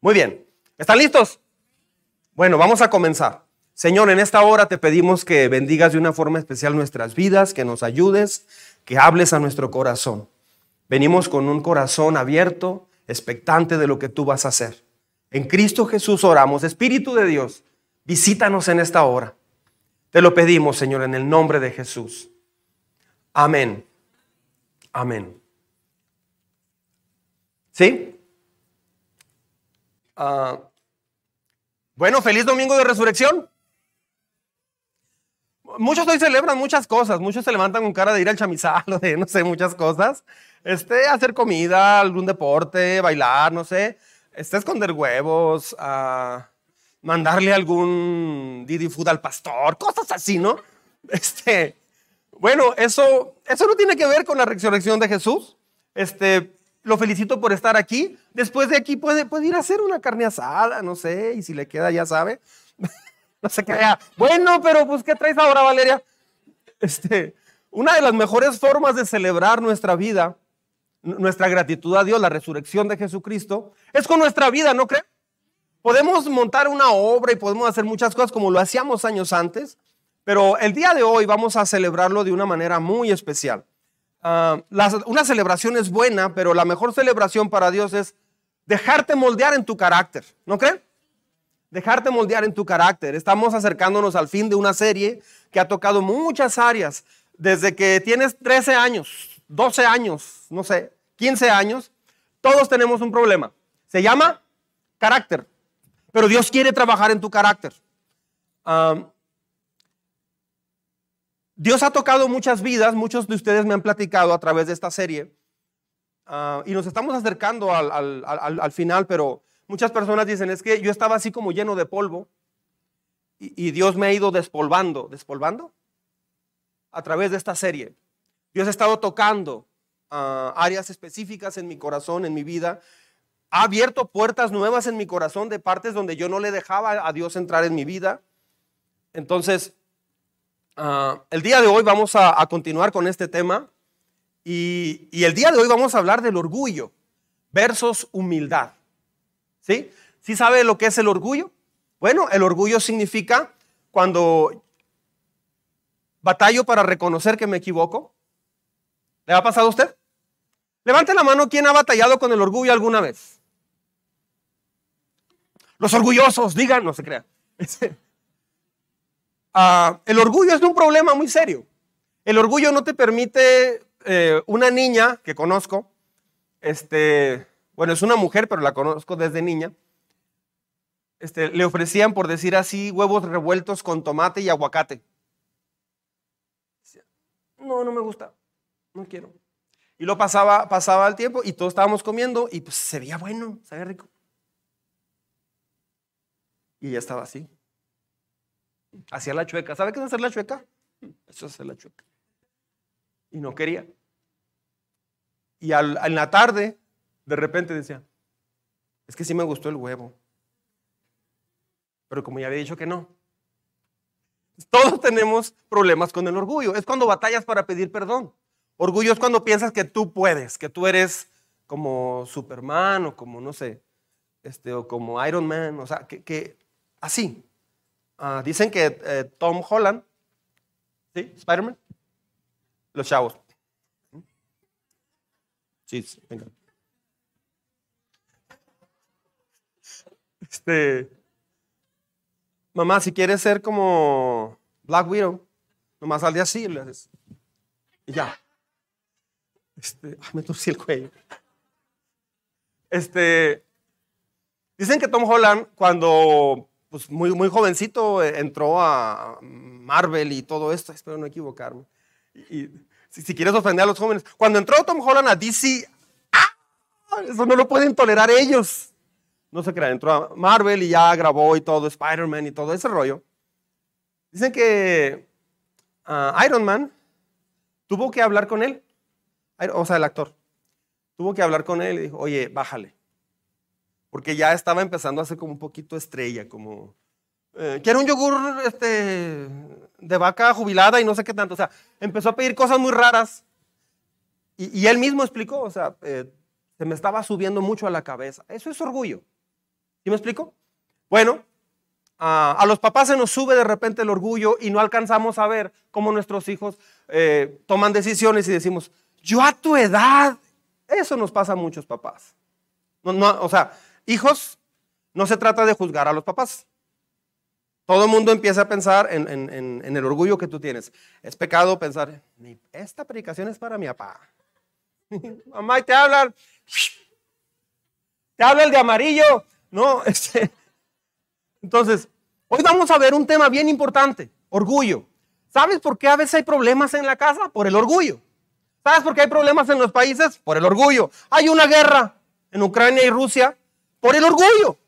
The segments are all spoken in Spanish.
Muy bien. ¿Están listos? Bueno, vamos a comenzar. Señor, en esta hora te pedimos que bendigas de una forma especial nuestras vidas, que nos ayudes, que hables a nuestro corazón. Venimos con un corazón abierto, expectante de lo que tú vas a hacer. En Cristo Jesús oramos. Espíritu de Dios, visítanos en esta hora. Te lo pedimos, Señor, en el nombre de Jesús. Amén. Amén. ¿Sí? Ah, bueno, feliz domingo de resurrección. Muchos hoy celebran muchas cosas, muchos se levantan con cara de ir al chamizal o de no sé, muchas cosas. Este, hacer comida, algún deporte, bailar, no sé. Este, esconder huevos, uh, mandarle algún Didi Food al pastor, cosas así, ¿no? Este, bueno, eso, eso no tiene que ver con la resurrección de Jesús. Este, lo felicito por estar aquí. Después de aquí puede, puede ir a hacer una carne asada, no sé, y si le queda ya sabe. no se crea. Bueno, pero pues, ¿qué traes ahora, Valeria? Este, una de las mejores formas de celebrar nuestra vida, nuestra gratitud a Dios, la resurrección de Jesucristo, es con nuestra vida, ¿no cree? Podemos montar una obra y podemos hacer muchas cosas como lo hacíamos años antes, pero el día de hoy vamos a celebrarlo de una manera muy especial. Ah, una celebración es buena, pero la mejor celebración para Dios es dejarte moldear en tu carácter, ¿no creen? Dejarte moldear en tu carácter. Estamos acercándonos al fin de una serie que ha tocado muchas áreas. Desde que tienes 13 años, 12 años, no sé, 15 años, todos tenemos un problema. Se llama carácter. Pero Dios quiere trabajar en tu carácter. Ah, Dios ha tocado muchas vidas, muchos de ustedes me han platicado a través de esta serie. Ah, y nos estamos acercando al, final, pero muchas personas dicen, es que yo estaba así como lleno de polvo y, Dios me ha ido despolvando. ¿Despolvando? A través de esta serie. Dios ha estado tocando ah, áreas específicas en mi corazón, en mi vida. Ha abierto puertas nuevas en mi corazón de partes donde yo no le dejaba a Dios entrar en mi vida. Entonces, Ah, el día de hoy vamos a, continuar con este tema y, el día de hoy vamos a hablar del orgullo versus humildad. ¿Sí? ¿Sí sabe lo que es el orgullo? Bueno, el orgullo significa cuando batallo para reconocer que me equivoco. ¿Le ha pasado a usted? Levante la mano quien ha batallado con el orgullo alguna vez. Los orgullosos, digan, no se crean. Ah, el orgullo es un problema muy serio. El orgullo no te permite, eh, una niña que conozco, este, bueno, es una mujer, pero la conozco desde niña, este, le ofrecían, por decir así, huevos revueltos con tomate y aguacate. No, no me gusta, no quiero. Y lo pasaba, pasaba el tiempo y todos estábamos comiendo y pues se veía bueno, se veía rico. Y ella estaba así. Hacía la chueca. ¿Sabe qué es hacer la chueca? Eso es hacer la chueca. Y no quería. Y en la tarde, de repente decía, es que sí me gustó el huevo. Pero como ya había dicho que no. Todos tenemos problemas con el orgullo. Es cuando batallas para pedir perdón. Orgullo es cuando piensas que tú puedes, que tú eres como Superman o como, no sé, este, o como Iron Man, o sea, que así. Ah, dicen que eh, Tom Holland, ¿sí? Spider-Man, los chavos. Sí, venga. Este, mamá, si quieres ser como Black Widow, nomás al día así le haces. Y ya. Este, me torcí el cuello. Este, dicen que Tom Holland, cuando pues muy, muy jovencito eh, entró a Marvel y todo esto, espero no equivocarme. Y, si, quieres ofender a los jóvenes, cuando entró Tom Holland a DC, ¡ah! eso no lo pueden tolerar ellos. No se crea, entró a Marvel y ya grabó y todo, Spider-Man y todo ese rollo. Dicen que ah, Iron Man tuvo que hablar con él, o sea, el actor, tuvo que hablar con él y dijo, oye, bájale porque ya estaba empezando a ser como un poquito estrella, como, eh, quiero un yogur este, de vaca jubilada y no sé qué tanto. O sea, empezó a pedir cosas muy raras. Y, él mismo explicó, o sea, eh, se me estaba subiendo mucho a la cabeza. Eso es orgullo. ¿Sí me explico? Bueno, a los papás se nos sube de repente el orgullo y no alcanzamos a ver cómo nuestros hijos eh, toman decisiones y decimos, yo a tu edad, eso nos pasa a muchos papás. No, o sea, hijos, no se trata de juzgar a los papás. Todo el mundo empieza a pensar en, el orgullo que tú tienes. Es pecado pensar, esta predicación es para mi papá. Mamá, te hablan, te habla el de amarillo. No, este. Entonces, hoy vamos a ver un tema bien importante, orgullo. ¿Sabes por qué a veces hay problemas en la casa? Por el orgullo. ¿Sabes por qué hay problemas en los países? Por el orgullo. Hay una guerra en Ucrania y Rusia por el orgullo.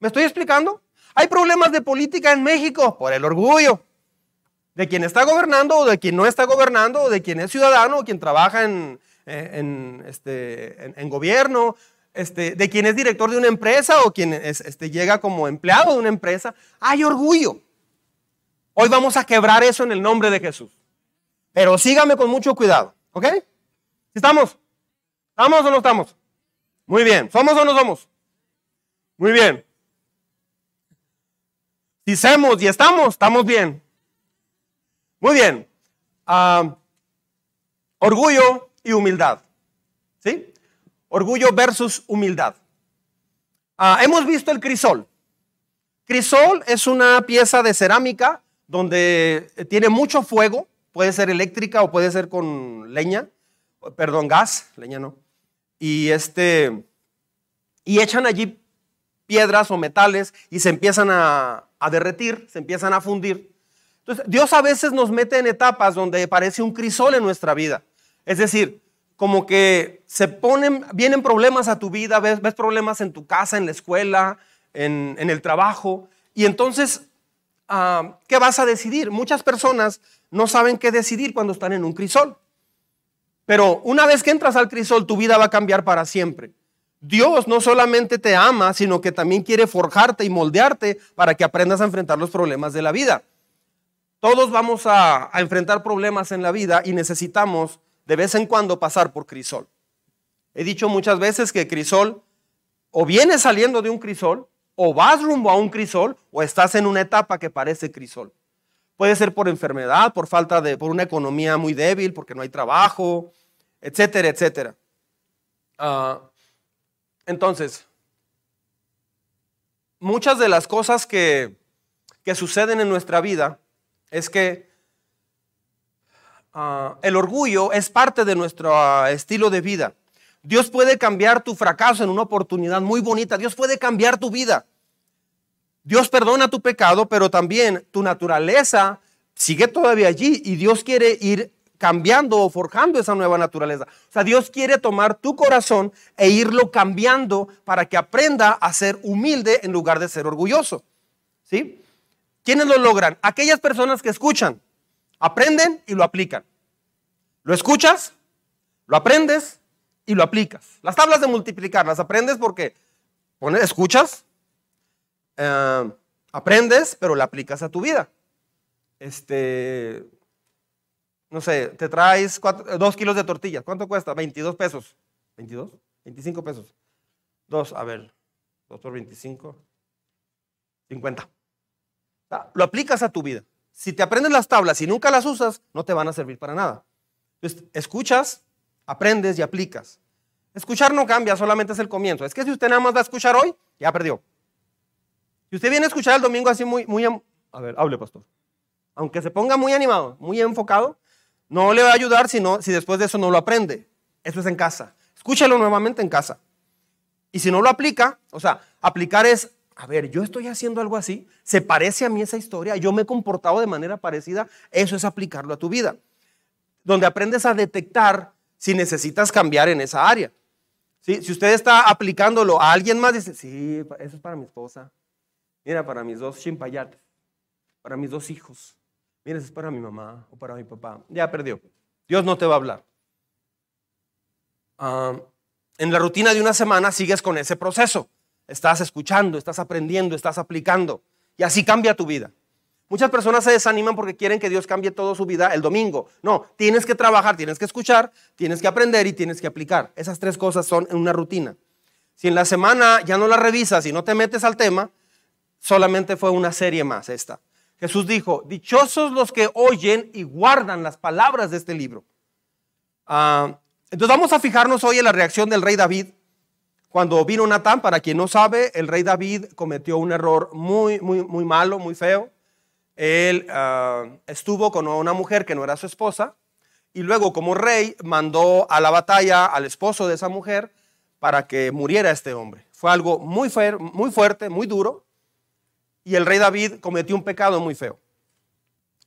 ¿Me estoy explicando? Hay problemas de política en México por el orgullo. De quien está gobernando o de quien no está gobernando, o de quien es ciudadano o quien trabaja en, eh, este, gobierno, este, de quien es director de una empresa o quien este, llega como empleado de una empresa. Hay orgullo. Hoy vamos a quebrar eso en el nombre de Jesús. Pero sígame con mucho cuidado, ¿ok? ¿Estamos? ¿Estamos o no estamos? Muy bien. ¿Somos o no somos? Muy bien. Si somos y estamos, estamos bien. Muy bien. Ah, orgullo y humildad. ¿Sí? Orgullo versus humildad. Ah, hemos visto el crisol. Crisol es una pieza de cerámica donde tiene mucho fuego, puede ser eléctrica o puede ser con leña, perdón, gas, leña no. Y este y echan allí piedras o metales y se empiezan a, a derretir, se empiezan a fundir. Entonces, Dios a veces nos mete en etapas donde parece un crisol en nuestra vida. Es decir, como que se ponen, vienen problemas a tu vida, ves, ves problemas en tu casa, en la escuela, en, en el trabajo, y entonces Ah, ¿qué vas a decidir? Muchas personas no saben qué decidir cuando están en un crisol. Pero una vez que entras al crisol, tu vida va a cambiar para siempre. Dios no solamente te ama, sino que también quiere forjarte y moldearte para que aprendas a enfrentar los problemas de la vida. Todos vamos a, enfrentar problemas en la vida y necesitamos de vez en cuando pasar por crisol. He dicho muchas veces que crisol o viene saliendo de un crisol o vas rumbo a un crisol o estás en una etapa que parece crisol. Puede ser por enfermedad, por falta de, por una economía muy débil, porque no hay trabajo, etcétera, etcétera. Ah, entonces, muchas de las cosas que, que suceden en nuestra vida es que ah, el orgullo es parte de nuestro ah, estilo de vida. Dios puede cambiar tu fracaso en una oportunidad muy bonita. Dios puede cambiar tu vida. Dios perdona tu pecado, pero también tu naturaleza sigue todavía allí y Dios quiere ir cambiando o forjando esa nueva naturaleza. O sea, Dios quiere tomar tu corazón e irlo cambiando para que aprenda a ser humilde en lugar de ser orgulloso. ¿Sí? ¿Quiénes lo logran? Aquellas personas que escuchan, aprenden y lo aplican. Lo escuchas, lo aprendes y lo aplicas. Las tablas de multiplicar las aprendes porque pones, escuchas, eh, aprendes, pero la aplicas a tu vida. Este, no sé, te traes dos kilos de tortillas. ¿Cuánto cuesta? 22 pesos. ¿22? 25 pesos. Dos, a ver, dos por 25. 50. Lo aplicas a tu vida. Si te aprendes las tablas y nunca las usas, no te van a servir para nada. Entonces, escuchas, aprendes y aplicas. Escuchar no cambia, solamente es el comienzo. Es que si usted nada más va a escuchar hoy, ya perdió. Si usted viene a escuchar el domingo así muy, muy, a ver, hable pastor. Aunque se ponga muy animado, muy enfocado, no le va a ayudar si, si después de eso no lo aprende. Eso es en casa. Escúchalo nuevamente en casa. Y si no lo aplica, o sea, aplicar es, a ver, yo estoy haciendo algo así, se parece a mí esa historia, yo me he comportado de manera parecida, eso es aplicarlo a tu vida. Donde aprendes a detectar si necesitas cambiar en esa área. Si usted está aplicándolo a alguien más, dice, sí, eso es para mi esposa, Mira, para mis dos chimpayates, para mis dos hijos. Mira, es para mi mamá o para mi papá. Ya perdió. Dios no te va a hablar. Ah, en la rutina de una semana sigues con ese proceso. Estás escuchando, estás aprendiendo, estás aplicando. Y así cambia tu vida. Muchas personas se desaniman porque quieren que Dios cambie toda su vida el domingo. No, tienes que trabajar, tienes que escuchar, tienes que aprender y tienes que aplicar. Esas tres cosas son en una rutina. Si en la semana ya no la revisas y no te metes al tema, solamente fue una serie más esta. Jesús dijo, dichosos los que oyen y guardan las palabras de este libro. Ah, entonces vamos a fijarnos hoy en la reacción del rey David. Cuando vino Natán, para quien no sabe, el rey David cometió un error muy, muy, muy malo, muy feo. Él ah, estuvo con una mujer que no era su esposa y luego como rey mandó a la batalla al esposo de esa mujer para que muriera este hombre. Fue algo muy, muy fuerte, muy duro y el rey David cometió un pecado muy feo.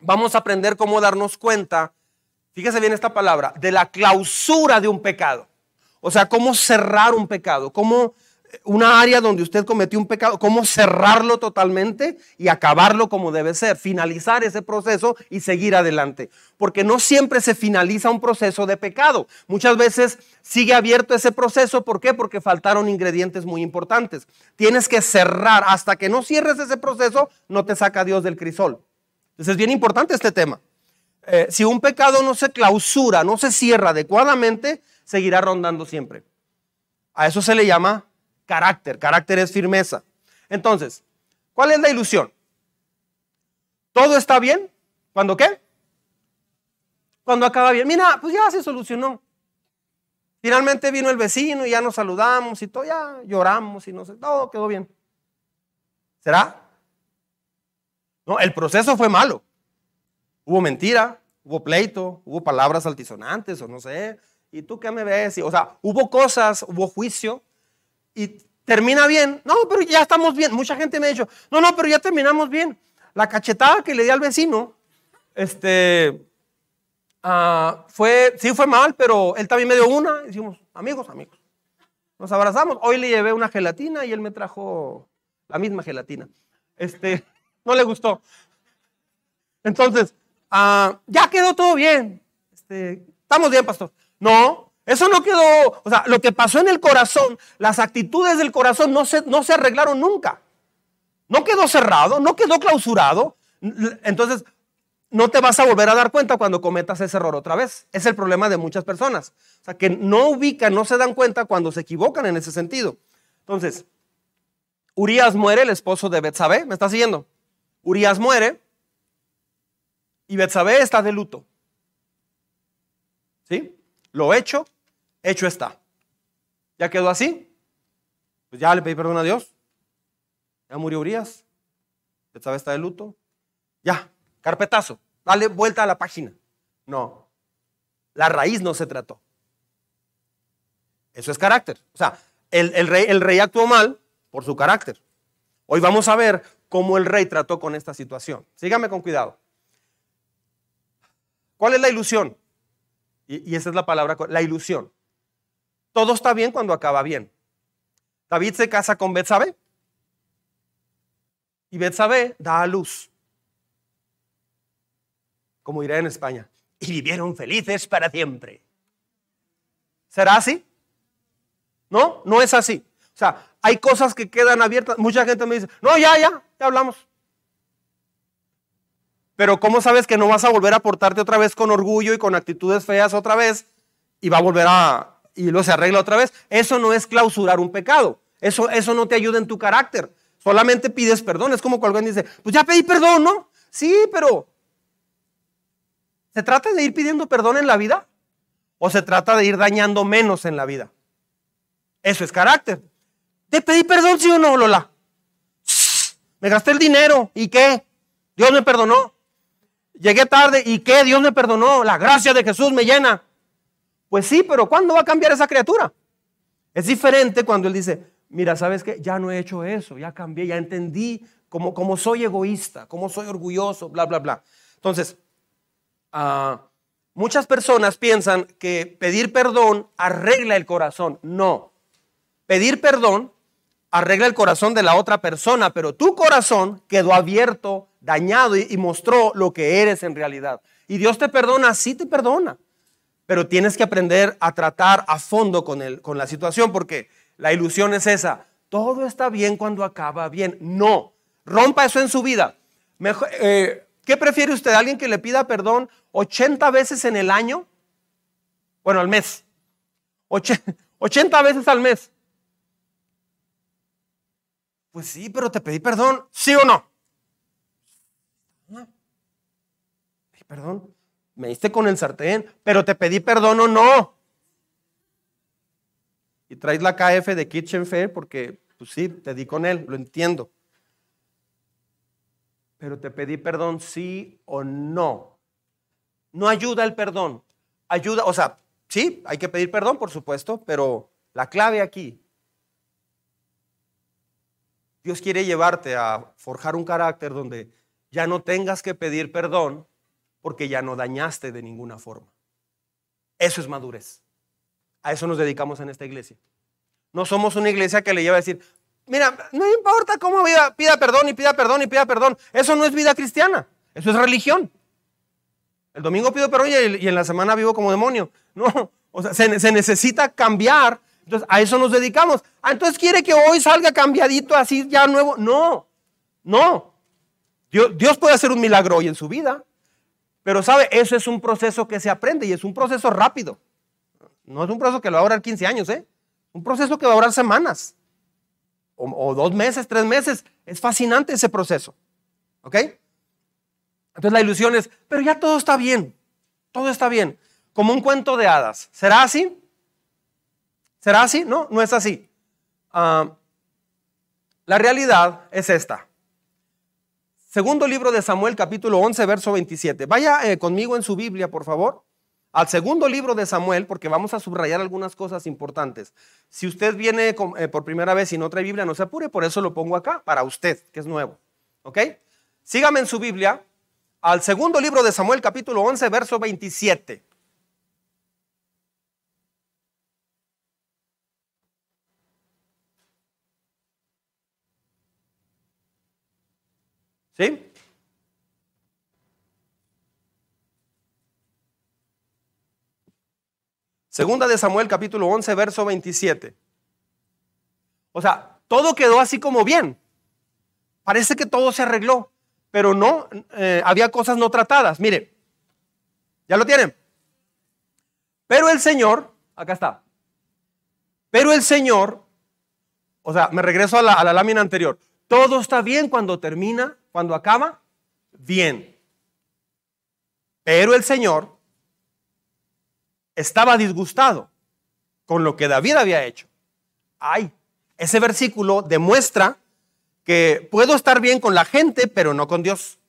Vamos a aprender cómo darnos cuenta, fíjese bien esta palabra, de la clausura de un pecado. O sea, cómo cerrar un pecado, cómo una área donde usted cometió un pecado, cómo cerrarlo totalmente y acabarlo como debe ser, finalizar ese proceso y seguir adelante. Porque no siempre se finaliza un proceso de pecado. Muchas veces sigue abierto ese proceso. ¿Por qué? Porque faltaron ingredientes muy importantes. Tienes que cerrar. Hasta que no cierres ese proceso, no te saca Dios del crisol. Entonces es bien importante este tema. Eh, si un pecado no se clausura, no se cierra adecuadamente, seguirá rondando siempre. A eso se le llama carácter. Carácter es firmeza. Entonces, ¿cuál es la ilusión? ¿Todo está bien? ¿Cuándo qué? Cuando acaba bien. Mira, pues ya se solucionó. Finalmente vino el vecino y ya nos saludamos y todo, ya lloramos y no sé, todo quedó bien. ¿Será? No, el proceso fue malo. Hubo mentira, hubo pleito, hubo palabras altisonantes o no sé. ¿Y tú qué me ves? O sea, hubo cosas, hubo juicio, y termina bien. No, pero ya estamos bien. Mucha gente me ha dicho, no, no, pero ya terminamos bien. La cachetada que le di al vecino, este, ah, fue, sí fue mal, pero él también me dio una. Hicimos, amigos, amigos. Nos abrazamos. Hoy le llevé una gelatina y él me trajo la misma gelatina. Este, no le gustó. Entonces, ah, ya quedó todo bien. Este, estamos bien, pastor. No, eso no quedó, o sea, lo que pasó en el corazón, las actitudes del corazón no se, no se arreglaron nunca. No quedó cerrado, no quedó clausurado. Entonces, no te vas a volver a dar cuenta cuando cometas ese error otra vez. Es el problema de muchas personas. O sea, que no ubican, no se dan cuenta cuando se equivocan en ese sentido. Entonces, Urias muere, el esposo de Betsabé, ¿me está siguiendo? Urias muere y Betsabé está de luto. Lo hecho, hecho está. ¿Ya quedó así? Pues ya le pedí perdón a Dios. Ya murió Urias. Esta está de luto. Ya, carpetazo. Dale vuelta a la página. No. La raíz no se trató. Eso es carácter. O sea, el, rey, el rey actuó mal por su carácter. Hoy vamos a ver cómo el rey trató con esta situación. Sígame con cuidado. ¿Cuál es la ilusión? Y, esa es la palabra, la ilusión. Todo está bien cuando acaba bien. David se casa con Betsabé. Y Betsabé da a luz. Como diré en España. Y vivieron felices para siempre. ¿Será así? No, no es así. O sea, hay cosas que quedan abiertas. Mucha gente me dice, no, ya, ya, ya hablamos. Pero ¿cómo sabes que no vas a volver a portarte otra vez con orgullo y con actitudes feas otra vez y va a volver a y lo se arregla otra vez? Eso no es clausurar un pecado. Eso, eso no te ayuda en tu carácter. Solamente pides perdón. Es como cuando alguien dice, pues ya pedí perdón, ¿no? Sí, pero ¿se trata de ir pidiendo perdón en la vida? ¿O se trata de ir dañando menos en la vida? Eso es carácter. ¿Te pedí perdón, sí o no, Lola? Me gasté el dinero. ¿Y qué? Dios me perdonó. Llegué tarde y ¿qué? Dios me perdonó. La gracia de Jesús me llena. Pues sí, pero ¿cuándo va a cambiar esa criatura? Es diferente cuando Él dice, mira, ¿sabes qué? Ya no he hecho eso, ya cambié, ya entendí cómo, soy egoísta, cómo soy orgulloso, bla, bla, bla. Entonces, ah, muchas personas piensan que pedir perdón arregla el corazón. No. Pedir perdón arregla el corazón de la otra persona, pero tu corazón quedó abierto dañado y, mostró lo que eres en realidad. Y Dios te perdona, sí te perdona, pero tienes que aprender a tratar a fondo con, el, con la situación porque la ilusión es esa. Todo está bien cuando acaba bien. No, rompa eso en su vida. Mejor, eh, ¿Qué prefiere usted? ¿Alguien que le pida perdón 80 veces en el año? Bueno, al mes. 80 veces al mes. Pues sí, pero te pedí perdón, ¿sí o no? Perdón, me diste con el sartén, pero te pedí perdón o no. Y traes la KF de Kitchen Fair porque, pues sí, te di con él, lo entiendo. Pero te pedí perdón sí o no. No ayuda el perdón. Ayuda, o sea, sí, hay que pedir perdón, por supuesto, pero la clave aquí Dios quiere llevarte a forjar un carácter donde ya no tengas que pedir perdón porque ya no dañaste de ninguna forma. Eso es madurez. A eso nos dedicamos en esta iglesia. No somos una iglesia que le lleva a decir, mira, no importa cómo pida perdón y pida perdón y pida perdón. Eso no es vida cristiana. Eso es religión. El domingo pido perdón y en la semana vivo como demonio. No, o sea, se, necesita cambiar entonces, a eso nos dedicamos. Ah, entonces quiere que hoy salga cambiadito así ya nuevo. No, no. Dios puede hacer un milagro hoy en su vida, pero sabe, eso es un proceso que se aprende y es un proceso rápido. No es un proceso que lo va a durar 15 años, ¿eh? Un proceso que va a durar semanas. O, dos meses, tres meses. Es fascinante ese proceso. ¿Ok? Entonces la ilusión es, pero ya todo está bien. Todo está bien. Como un cuento de hadas. ¿Será así? ¿Será así? No, no es así. Ah, la realidad es esta. Segundo libro de Samuel, capítulo 11, verso 27. Vaya eh, conmigo en su Biblia, por favor, al segundo libro de Samuel, porque vamos a subrayar algunas cosas importantes. Si usted viene eh, por primera vez y no trae Biblia, no se apure, por eso lo pongo acá, para usted, que es nuevo. ¿Ok? Sígame en su Biblia, al segundo libro de Samuel, capítulo 11, verso 27. Segunda de Samuel capítulo 11, verso 27. O sea, todo quedó así como bien. Parece que todo se arregló, pero no, eh, había cosas no tratadas. Mire, ¿ya lo tienen? Pero el Señor, acá está. Pero el Señor, o sea, me regreso a la lámina anterior. Todo está bien cuando termina cuando acaba, bien. Pero el Señor estaba disgustado con lo que David había hecho. Ay, ese versículo demuestra que puedo estar bien con la gente, pero no con Dios.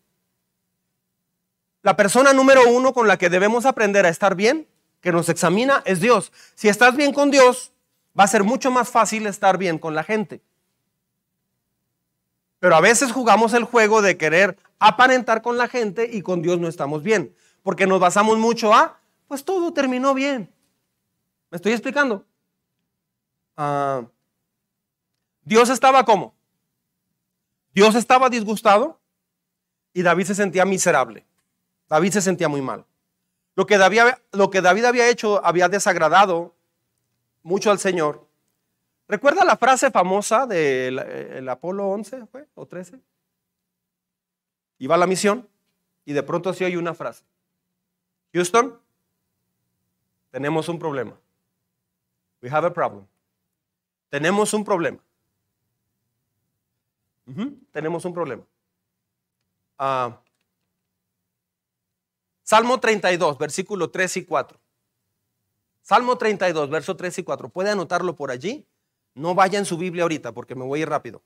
La persona número uno con la que debemos aprender a estar bien, que nos examina, es Dios. Si estás bien con Dios, va a ser mucho más fácil estar bien con la gente. Pero a veces jugamos el juego de querer aparentar con la gente y con Dios no estamos bien. Porque nos basamos mucho a, pues todo terminó bien. ¿Me estoy explicando? Ah, Dios estaba como. Dios estaba disgustado y David se sentía miserable. David se sentía muy mal. Lo que David, lo que David había hecho había desagradado mucho al Señor ¿Recuerda la frase famosa del Apolo 11 o 13? Iba a la misión y de pronto se oye una frase. Houston, tenemos un problema. We have a problem. Tenemos un problema. tenemos un problema. Ah, Salmo 32, versículo 3 y 4. Salmo 32, verso 3 y 4. ¿Puede anotarlo por allí? No vaya en su Biblia ahorita porque me voy a ir rápido,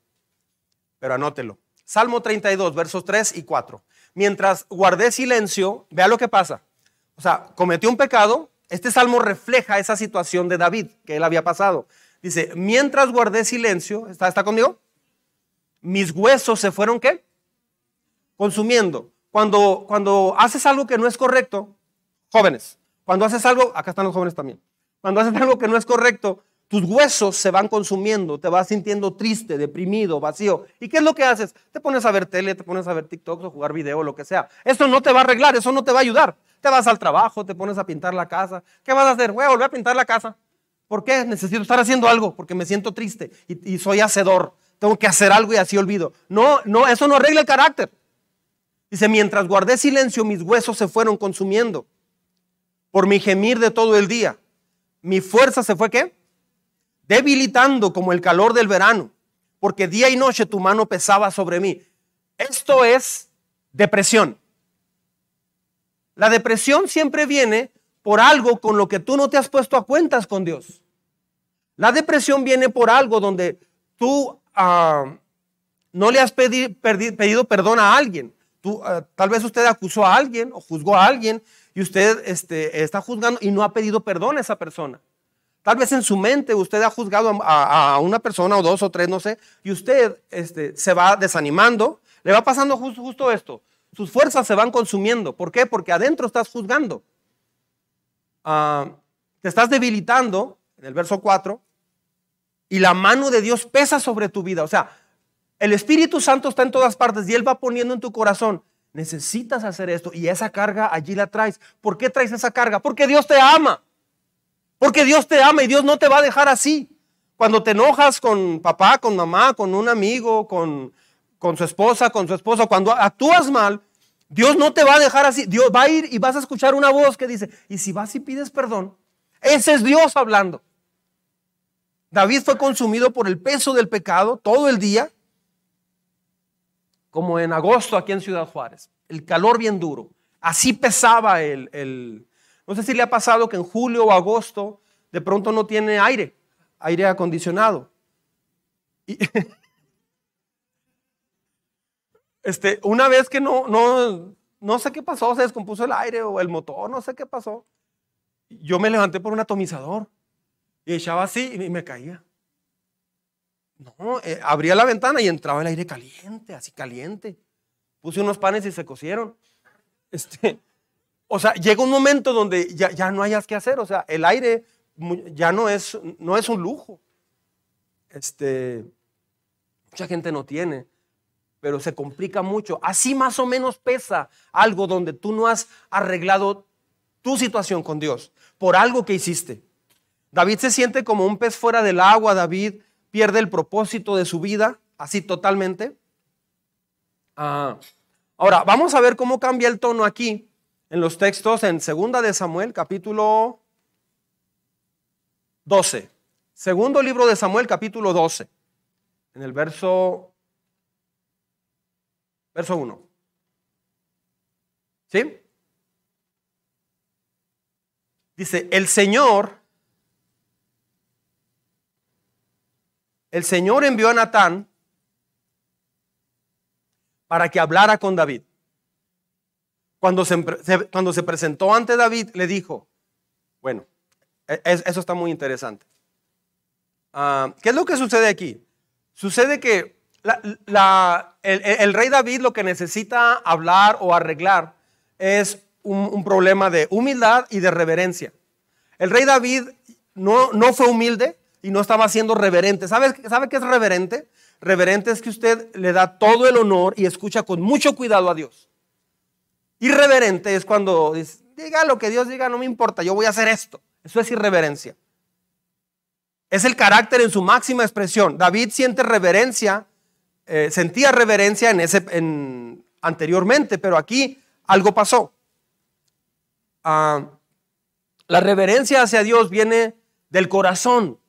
pero anótelo. Salmo 32, versos 3 y 4. Mientras guardé silencio, vea lo que pasa. O sea, cometió un pecado. Este salmo refleja esa situación de David que él había pasado. Dice, mientras guardé silencio, ¿está, está conmigo? Mis huesos se fueron qué? Consumiendo. Cuando, cuando haces algo que no es correcto, jóvenes, cuando haces algo, acá están los jóvenes también, cuando haces algo que no es correcto, tus huesos se van consumiendo, te vas sintiendo triste, deprimido, vacío. ¿Y qué es lo que haces? Te pones a ver tele, te pones a ver TikTok o jugar video, lo que sea. Eso no te va a arreglar, eso no te va a ayudar. Te vas al trabajo, te pones a pintar la casa. ¿Qué vas a hacer? Voy a volver a pintar la casa. ¿Por qué? Necesito estar haciendo algo porque me siento triste y, y soy hacedor. Tengo que hacer algo y así olvido. No, no, eso no arregla el carácter. Dice, mientras guardé silencio, mis huesos se fueron consumiendo por mi gemir de todo el día. Mi fuerza se fue qué? Debilitando como el calor del verano. porque día y noche tu mano pesaba sobre mí. Esto es depresión. La depresión siempre viene por algo con lo que tú no te has puesto a cuentas con Dios. La depresión viene por algo donde tú ah, no le has pedido perdón a alguien. Ah, tal vez usted acusó a alguien o juzgó a alguien y usted este, está juzgando y no ha pedido perdón a esa persona. Tal vez en su mente usted ha juzgado a, una persona o dos o tres, no sé, y usted este, se va desanimando. Le va pasando justo, justo esto. Sus fuerzas se van consumiendo. ¿Por qué? Porque adentro estás juzgando. Ah, te estás debilitando, en el verso 4, y la mano de Dios pesa sobre tu vida. O sea, el Espíritu Santo está en todas partes y Él va poniendo en tu corazón, necesitas hacer esto y esa carga allí la traes. ¿Por qué traes esa carga? Porque Dios te ama. Porque Dios te ama y Dios no te va a dejar así. Cuando te enojas con papá, con mamá, con un amigo, con, con su esposa, con su esposa, cuando actúas mal, Dios no te va a dejar así. Dios va a ir y vas a escuchar una voz que dice, y si vas y pides perdón, ese es Dios hablando. David fue consumido por el peso del pecado todo el día, como en agosto aquí en Ciudad Juárez. El calor bien duro. Así pesaba el, el... No sé si le ha pasado que en julio o agosto de pronto no tiene aire, aire acondicionado. Y Este, una vez que no, no, no sé qué pasó, se descompuso el aire o el motor, no sé qué pasó. Yo me levanté por un atomizador y echaba así y me caía. No, eh, abría la ventana y entraba el aire caliente, así caliente. Puse unos panes y se cocieron. Este, o sea, llega un momento donde ya, ya no hayas que hacer. O sea, el aire ya no es, no es un lujo. Este, mucha gente no tiene pero se complica mucho. Así más o menos pesa algo donde tú no has arreglado tu situación con Dios por algo que hiciste. David se siente como un pez fuera del agua, David pierde el propósito de su vida, así totalmente. Ah, ahora, vamos a ver cómo cambia el tono aquí en los textos en Segunda de Samuel, capítulo 12. Segundo libro de Samuel, capítulo 12. En el verso Verso 1. ¿Sí? Dice, el Señor, el Señor envió a Natán para que hablara con David. Cuando se, presentó ante David, le dijo, bueno, e, eso está muy interesante. Ah, ¿Qué es lo que sucede aquí? Sucede que el, rey David lo que necesita hablar o arreglar es un, problema de humildad y de reverencia. El rey David no, no fue humilde y no estaba siendo reverente. ¿Sabe, ¿Sabe qué es reverente? Reverente es que usted le da todo el honor y escucha con mucho cuidado a Dios. Irreverente es cuando diga lo que Dios diga, no me importa, yo voy a hacer esto. Eso es irreverencia. Es el carácter en su máxima expresión. David siente reverencia eh, sentía reverencia en ese, en, anteriormente, pero aquí algo pasó. Ah, la reverencia hacia Dios viene del corazón.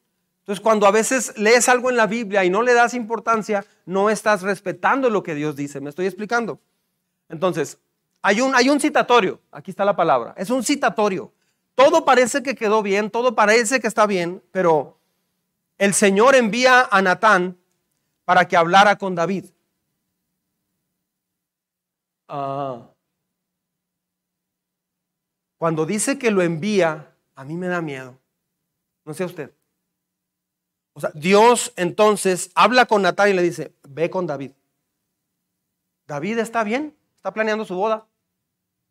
Entonces, cuando a veces lees algo en la Biblia y no le das importancia, no estás respetando lo que Dios dice. ¿Me estoy explicando? Entonces, hay un, citatorio. Aquí está la palabra. Es un citatorio. Todo parece que quedó bien, todo parece que está bien, pero el Señor envía a Natán para que hablara con David. Ah. cuando dice que lo envía, a mí me da miedo. No sé usted. O sea, Dios entonces habla con Natán y le dice, ve con David. David está bien, está planeando su boda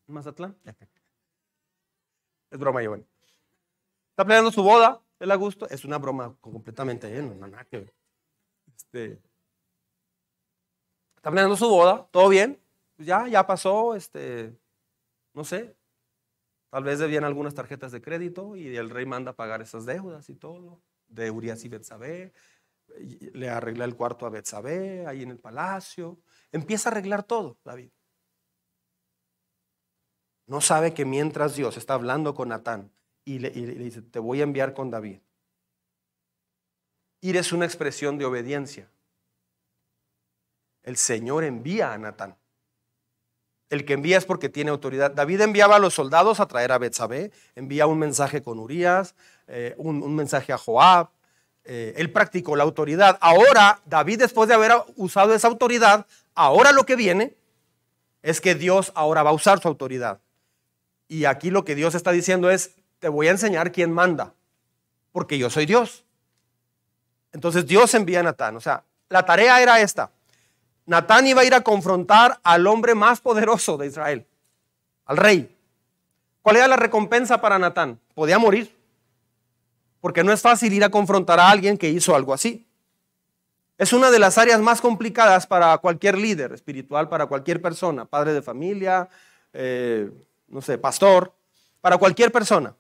en Mazatlán. Es broma, Giovanni. Está planeando su boda, el a gusto. Es una broma completamente, ¿eh? no, nada que Este, está planeando su boda, todo bien, pues ya, ya pasó, este, no sé, tal vez debían algunas tarjetas de crédito y el rey manda a pagar esas deudas y todo, de Urias y Betsabé, le arregla el cuarto a Betsabé ahí en el palacio, empieza a arreglar todo, David. No sabe que mientras Dios está hablando con Natán y le, dice, te voy a enviar con David, ir es una expresión de obediencia. el Señor envía a Natán. El que envía es porque tiene autoridad. David enviaba a los soldados a traer a Betsabé, envía un mensaje con Urias, eh, un, mensaje a Joab. Eh, él practicó la autoridad. Ahora, David, después de haber usado esa autoridad, ahora lo que viene es que Dios ahora va a usar su autoridad. Y aquí lo que Dios está diciendo es, te voy a enseñar quién manda, porque yo soy Dios. Entonces Dios envía a Natán. O sea, la tarea era esta. Natán iba a ir a confrontar al hombre más poderoso de Israel, al rey. ¿Cuál era la recompensa para Natán? Podía morir, porque no es fácil ir a confrontar a alguien que hizo algo así. Es una de las áreas más complicadas para cualquier líder espiritual, para cualquier persona, padre de familia, eh, no sé, pastor, para cualquier persona.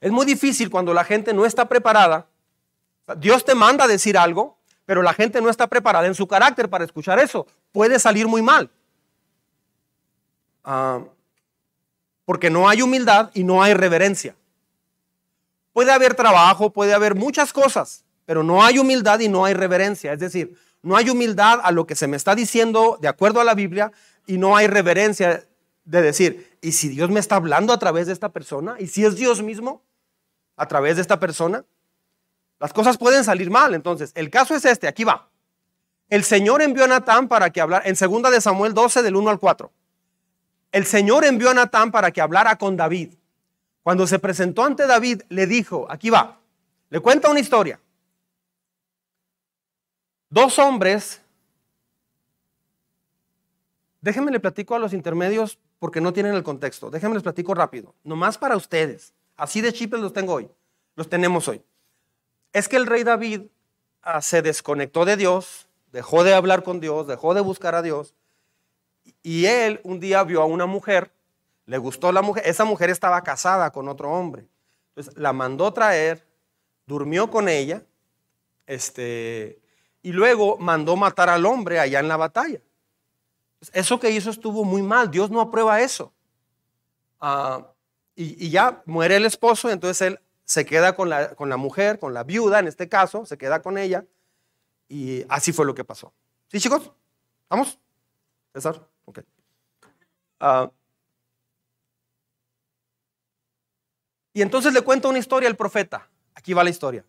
Es muy difícil cuando la gente no está preparada. Dios te manda a decir algo pero la gente no está preparada en su carácter para escuchar eso. Puede salir muy mal. Ah, porque no hay humildad y no hay reverencia. Puede haber trabajo, puede haber muchas cosas, pero no hay humildad y no hay reverencia. Es decir, no hay humildad a lo que se me está diciendo de acuerdo a la Biblia y no hay reverencia de decir, ¿y si Dios me está hablando a través de esta persona? ¿Y si es Dios mismo a través de esta persona? Las cosas pueden salir mal. Entonces, el caso es este, aquí va. El Señor envió a Natán para que hablara, en 2 de Samuel 12, del 1 al 4. El Señor envió a Natán para que hablara con David. Cuando se presentó ante David, le dijo, aquí va, le cuenta una historia. Dos hombres, déjenme le platico a los intermedios porque no tienen el contexto. Déjenme les platico rápido, nomás para ustedes. Así de chipes los tengo hoy, los tenemos hoy es que el rey David ah, se desconectó de Dios, dejó de hablar con Dios, dejó de buscar a Dios, y él un día vio a una mujer, le gustó la mujer, esa mujer estaba casada con otro hombre, entonces la mandó traer, durmió con ella, este, y luego mandó matar al hombre allá en la batalla. Eso que hizo estuvo muy mal, Dios no aprueba eso. Ah, y, y, ya muere el esposo, entonces él se queda con la, con la mujer, con la viuda en este caso, se queda con ella. Y así fue lo que pasó. ¿Sí, chicos? ¿Vamos? César, ok. Ah, y entonces le cuento una historia al profeta. Aquí va la historia.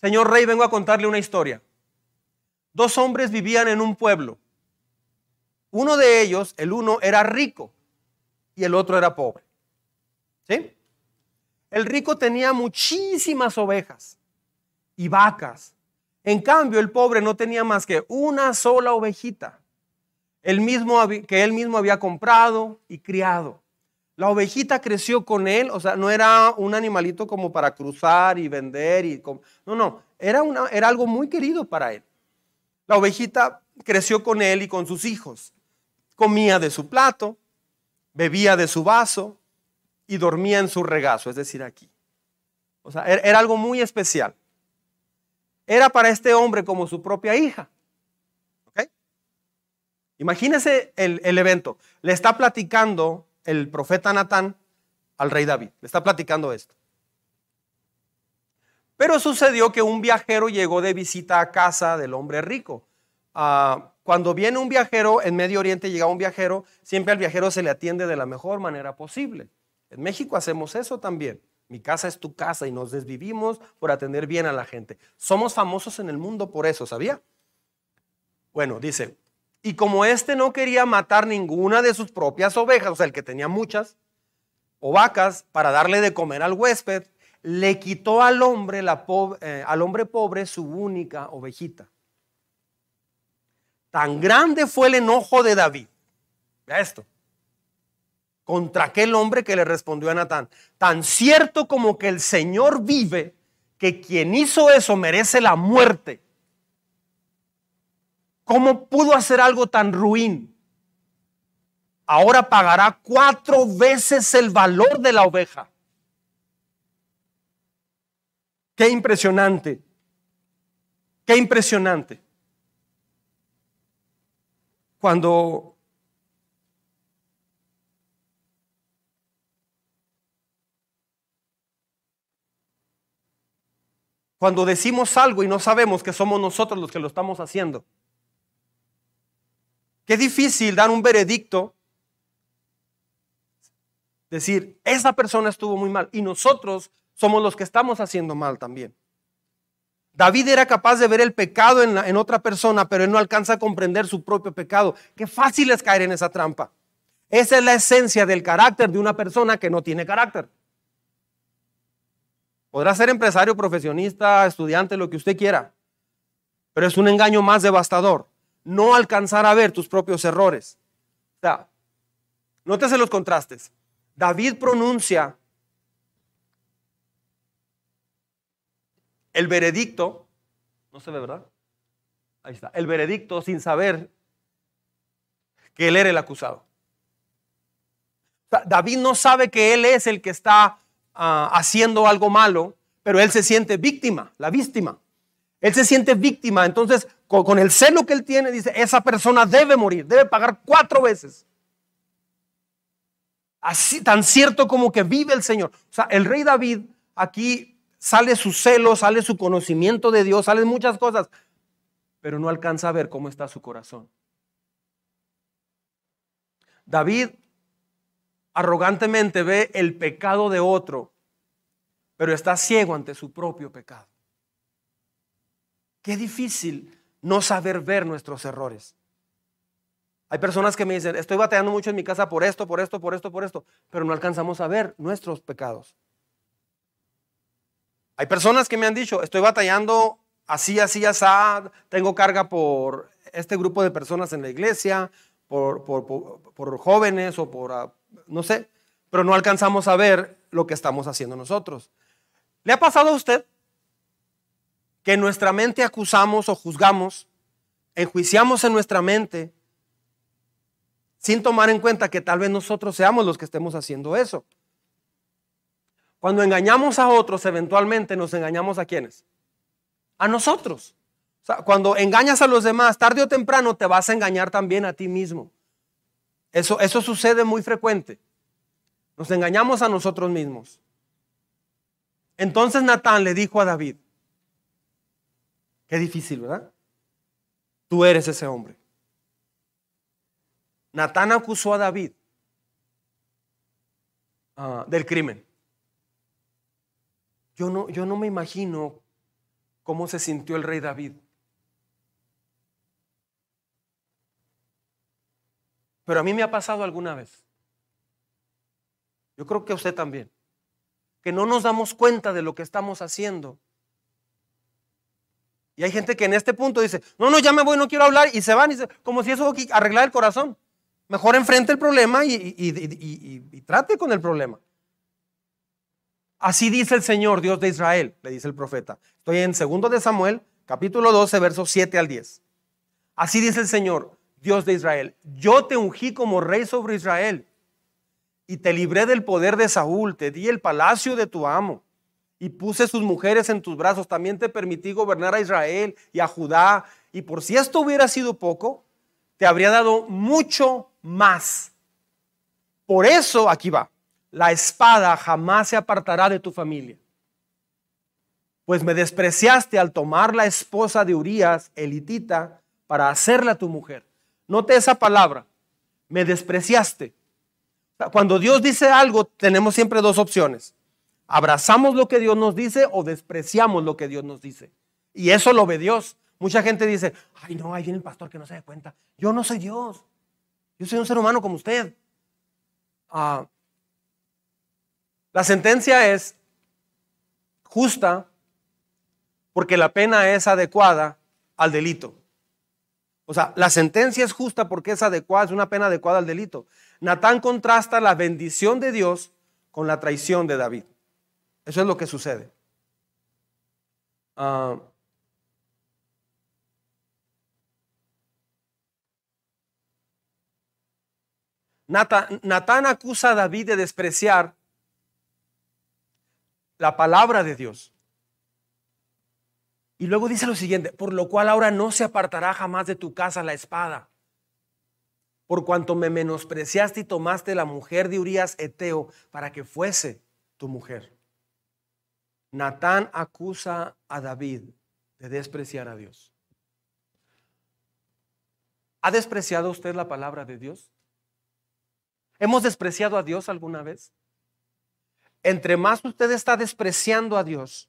Señor rey, vengo a contarle una historia. Dos hombres vivían en un pueblo. Uno de ellos, el uno, era rico y el otro era pobre. ¿Sí? El rico tenía muchísimas ovejas y vacas. En cambio, el pobre no tenía más que una sola ovejita, el mismo, que él mismo había comprado y criado. La ovejita creció con él, o sea, no era un animalito como para cruzar y vender. Y, no, no, era, una, era algo muy querido para él. La ovejita creció con él y con sus hijos. Comía de su plato, bebía de su vaso, y dormía en su regazo, es decir, aquí. O sea, era, algo muy especial. Era para este hombre como su propia hija. ¿Ok? Imagínese el, el evento. Le está platicando el profeta Natán al rey David. Le está platicando esto. Pero sucedió que un viajero llegó de visita a casa del hombre rico. Cuando viene un viajero, en Medio Oriente llega un viajero, siempre al viajero se le atiende de la mejor manera posible. En México hacemos eso también. Mi casa es tu casa y nos desvivimos por atender bien a la gente. Somos famosos en el mundo por eso, ¿sabía? Bueno, dice, y como éste no quería matar ninguna de sus propias ovejas, o sea, el que tenía muchas, o vacas, para darle de comer al huésped, le quitó al hombre, la eh, al hombre pobre su única ovejita. Tan grande fue el enojo de David. Vea esto contra aquel hombre que le respondió a Natán. Tan cierto como que el Señor vive, que quien hizo eso merece la muerte. ¿Cómo pudo hacer algo tan ruin? Ahora pagará cuatro veces el valor de la oveja. Qué impresionante. Qué impresionante. Cuando Cuando decimos algo y no sabemos que somos nosotros los que lo estamos haciendo. Qué difícil dar un veredicto, decir, esa persona estuvo muy mal y nosotros somos los que estamos haciendo mal también. David era capaz de ver el pecado en, otra persona, pero él no alcanza a comprender su propio pecado. Qué fácil es caer en esa trampa. Esa es la esencia del carácter de una persona que no tiene carácter. Podrá ser empresario, profesionista, estudiante, lo que usted quiera, pero es un engaño más devastador. No alcanzar a ver tus propios errores. O sea, nótese los contrastes. David pronuncia el veredicto, no se ve, ¿verdad? Ahí está, el veredicto sin saber que él era el acusado. David no sabe que él es el que está ah, haciendo algo malo, pero él se siente víctima, la víctima. Él se siente víctima, entonces con, con, el celo que él tiene, dice, esa persona debe morir, debe pagar cuatro veces. Así, tan cierto como que vive el Señor. O sea, el rey David aquí sale su celo, sale su conocimiento de Dios, salen muchas cosas, pero no alcanza a ver cómo está su corazón. David arrogantemente ve el pecado de otro, pero está ciego ante su propio pecado. Qué difícil no saber ver nuestros errores. Hay personas que me dicen, estoy batallando mucho en mi casa por esto, por esto, por esto, por esto, pero no alcanzamos a ver nuestros pecados. Hay personas que me han dicho, estoy batallando así, así, así, tengo carga por este grupo de personas en la iglesia, por, por jóvenes o por ah, no sé, pero no alcanzamos a ver lo que estamos haciendo nosotros. ¿Le ha pasado a usted que en nuestra mente acusamos o juzgamos, enjuiciamos en nuestra mente, sin tomar en cuenta que tal vez nosotros seamos los que estemos haciendo eso? Cuando engañamos a otros, eventualmente nos engañamos a quienes? A nosotros. Cuando engañas a los demás, tarde o temprano te vas a engañar también a ti mismo. Eso, eso sucede muy frecuente. Nos engañamos a nosotros mismos. Entonces Natán le dijo a David, qué difícil, ¿verdad? Tú eres ese hombre. Natán acusó a David ah, del crimen. Yo no, yo no me imagino cómo se sintió el rey David. Pero a mí me ha pasado alguna vez. Yo creo que a usted también. Que no nos damos cuenta de lo que estamos haciendo. Y hay gente que en este punto dice, no, no, ya me voy, no quiero hablar, y se van, y se, como si eso arreglara el corazón. Mejor enfrente el problema y, y trate con el problema. Así dice el Señor, Dios de Israel, le dice el profeta. Estoy en 2 de Samuel, capítulo 12, versos 7 al 10. Así dice el Señor, Dios de Israel, yo te ungí como rey sobre Israel y te libré del poder de Saúl, te di el palacio de tu amo y puse sus mujeres en tus brazos, también te permití gobernar a Israel y a Judá, y por si esto hubiera sido poco, te habría dado mucho más. Por eso, aquí va, la espada jamás se apartará de tu familia. Pues me despreciaste al tomar la esposa de Urías, elitita, para hacerla tu mujer. Note esa palabra, me despreciaste. Cuando Dios dice algo, tenemos siempre dos opciones. Abrazamos lo que Dios nos dice o despreciamos lo que Dios nos dice. Y eso lo ve Dios. Mucha gente dice, ay no, ahí viene el pastor que no se da cuenta. Yo no soy Dios. Yo soy un ser humano como usted. Ah, la sentencia es justa porque la pena es adecuada al delito. O sea, la sentencia es justa porque es adecuada, es una pena adecuada al delito. Natán contrasta la bendición de Dios con la traición de David. Eso es lo que sucede. Uh, Natán acusa a David de despreciar la palabra de Dios. Y luego dice lo siguiente, por lo cual ahora no se apartará jamás de tu casa la espada, por cuanto me menospreciaste y tomaste la mujer de Urias Eteo para que fuese tu mujer. Natán acusa a David de despreciar a Dios. ¿Ha despreciado usted la palabra de Dios? ¿Hemos despreciado a Dios alguna vez? Entre más usted está despreciando a Dios,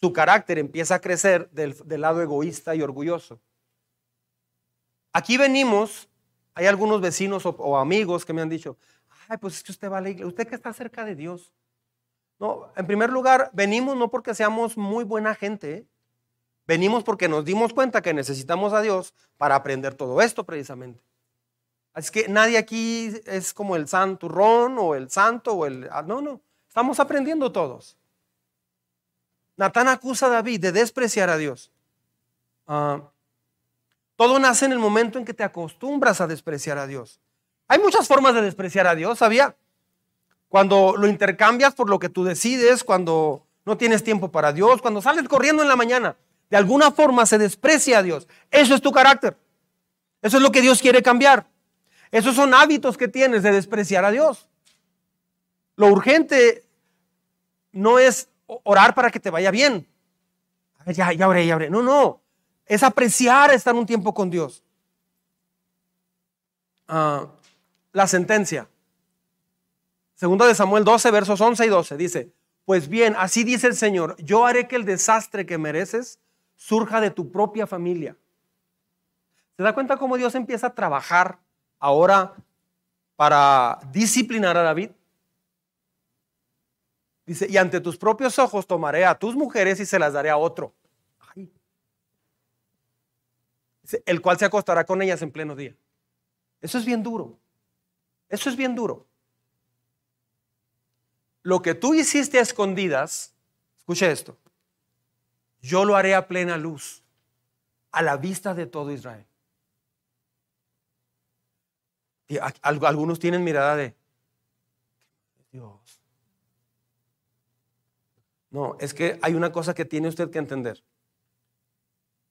su carácter empieza a crecer del, lado egoísta y orgulloso. Aquí venimos, hay algunos vecinos o, amigos que me han dicho, ay, pues es que usted va a la iglesia, usted que está cerca de Dios. No, en primer lugar, venimos no porque seamos muy buena gente, venimos porque nos dimos cuenta que necesitamos a Dios para aprender todo esto precisamente. Así que nadie aquí es como el santurrón o el santo o el... Ah, no, no, estamos aprendiendo todos. Natán acusa a David de despreciar a Dios. Ah, todo nace en el momento en que te acostumbras a despreciar a Dios. Hay muchas formas de despreciar a Dios, ¿sabía? Cuando lo intercambias por lo que tú decides, cuando no tienes tiempo para Dios, cuando sales corriendo en la mañana, de alguna forma se desprecia a Dios. Eso es tu carácter. Eso es lo que Dios quiere cambiar. Esos son hábitos que tienes de despreciar a Dios. Lo urgente no es orar para que te vaya bien. Ya, ya oré, ya oré. No, no. Es apreciar estar un tiempo con Dios. Ah, la sentencia. Segundo de Samuel 12, versos 11 y 12. Dice, pues bien, así dice el Señor, yo haré que el desastre que mereces surja de tu propia familia. ¿Se da cuenta cómo Dios empieza a trabajar ahora para disciplinar a David? Dice, y ante tus propios ojos tomaré a tus mujeres y se las daré a otro. el cual se acostará con ellas en pleno día. Eso es bien duro. Eso es bien duro. Lo que tú hiciste a escondidas, escuche esto, yo lo haré a plena luz, a la vista de todo Israel. Y algunos tienen mirada de, Dios, no, es que hay una cosa que tiene usted que entender.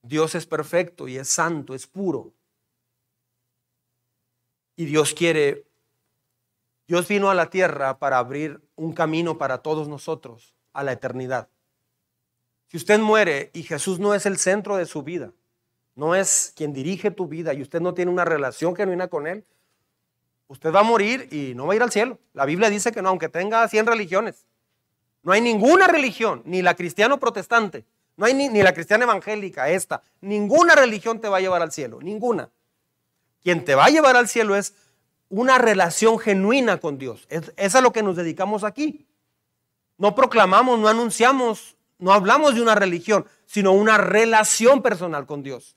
Dios es perfecto y es santo, es puro. Y Dios quiere, Dios vino a la tierra para abrir un camino para todos nosotros a la eternidad. Si usted muere y Jesús no es el centro de su vida, no es quien dirige tu vida y usted no tiene una relación genuina con Él, usted va a morir y no va a ir al cielo. La Biblia dice que no, aunque tenga 100 religiones. No hay ninguna religión, ni la cristiano protestante, no hay ni, la cristiana evangélica, esta, ninguna religión te va a llevar al cielo, ninguna. Quien te va a llevar al cielo es una relación genuina con Dios. Es, es a lo que nos dedicamos aquí. No proclamamos, no anunciamos, no hablamos de una religión, sino una relación personal con Dios.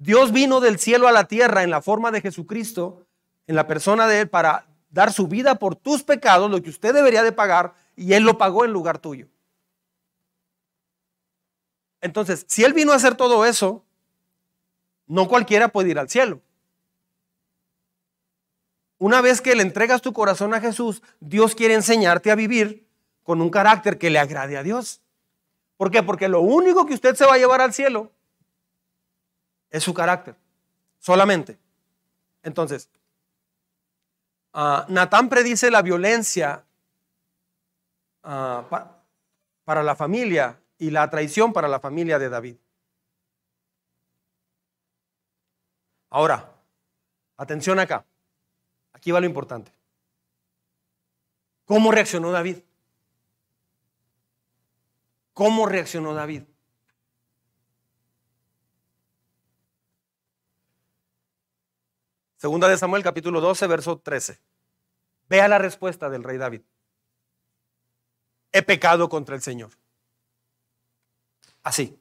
Dios vino del cielo a la tierra en la forma de Jesucristo, en la persona de Él, para dar su vida por tus pecados, lo que usted debería de pagar, y Él lo pagó en lugar tuyo. Entonces, si Él vino a hacer todo eso, no cualquiera puede ir al cielo. Una vez que le entregas tu corazón a Jesús, Dios quiere enseñarte a vivir con un carácter que le agrade a Dios. ¿Por qué? Porque lo único que usted se va a llevar al cielo es su carácter, solamente. Entonces, uh, Natán predice la violencia ah, para la familia y la traición para la familia de David. Ahora, atención acá. Aquí va lo importante. ¿Cómo reaccionó David? ¿Cómo reaccionó David? Segunda de Samuel capítulo 12, verso 13. Vea la respuesta del rey David. He pecado contra el Señor. Así.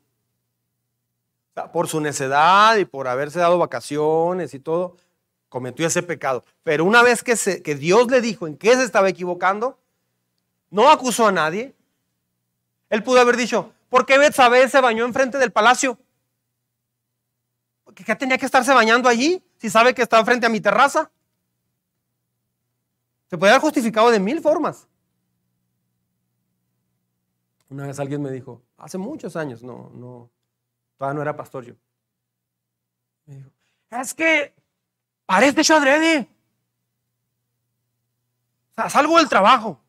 Por su necedad y por haberse dado vacaciones y todo, cometió ese pecado. Pero una vez que, que Dios le dijo en qué se estaba equivocando, no acusó a nadie. Él pudo haber dicho, ¿por qué Betsabé se bañó enfrente del palacio? ¿Qué tenía que estarse bañando allí si sabe que está frente a mi terraza? Se puede haber justificado de mil formas. Una vez alguien me dijo, hace muchos años, no, no, todavía no era pastor yo. Me dijo, es que parece hecho adrede. O sea, salgo del trabajo,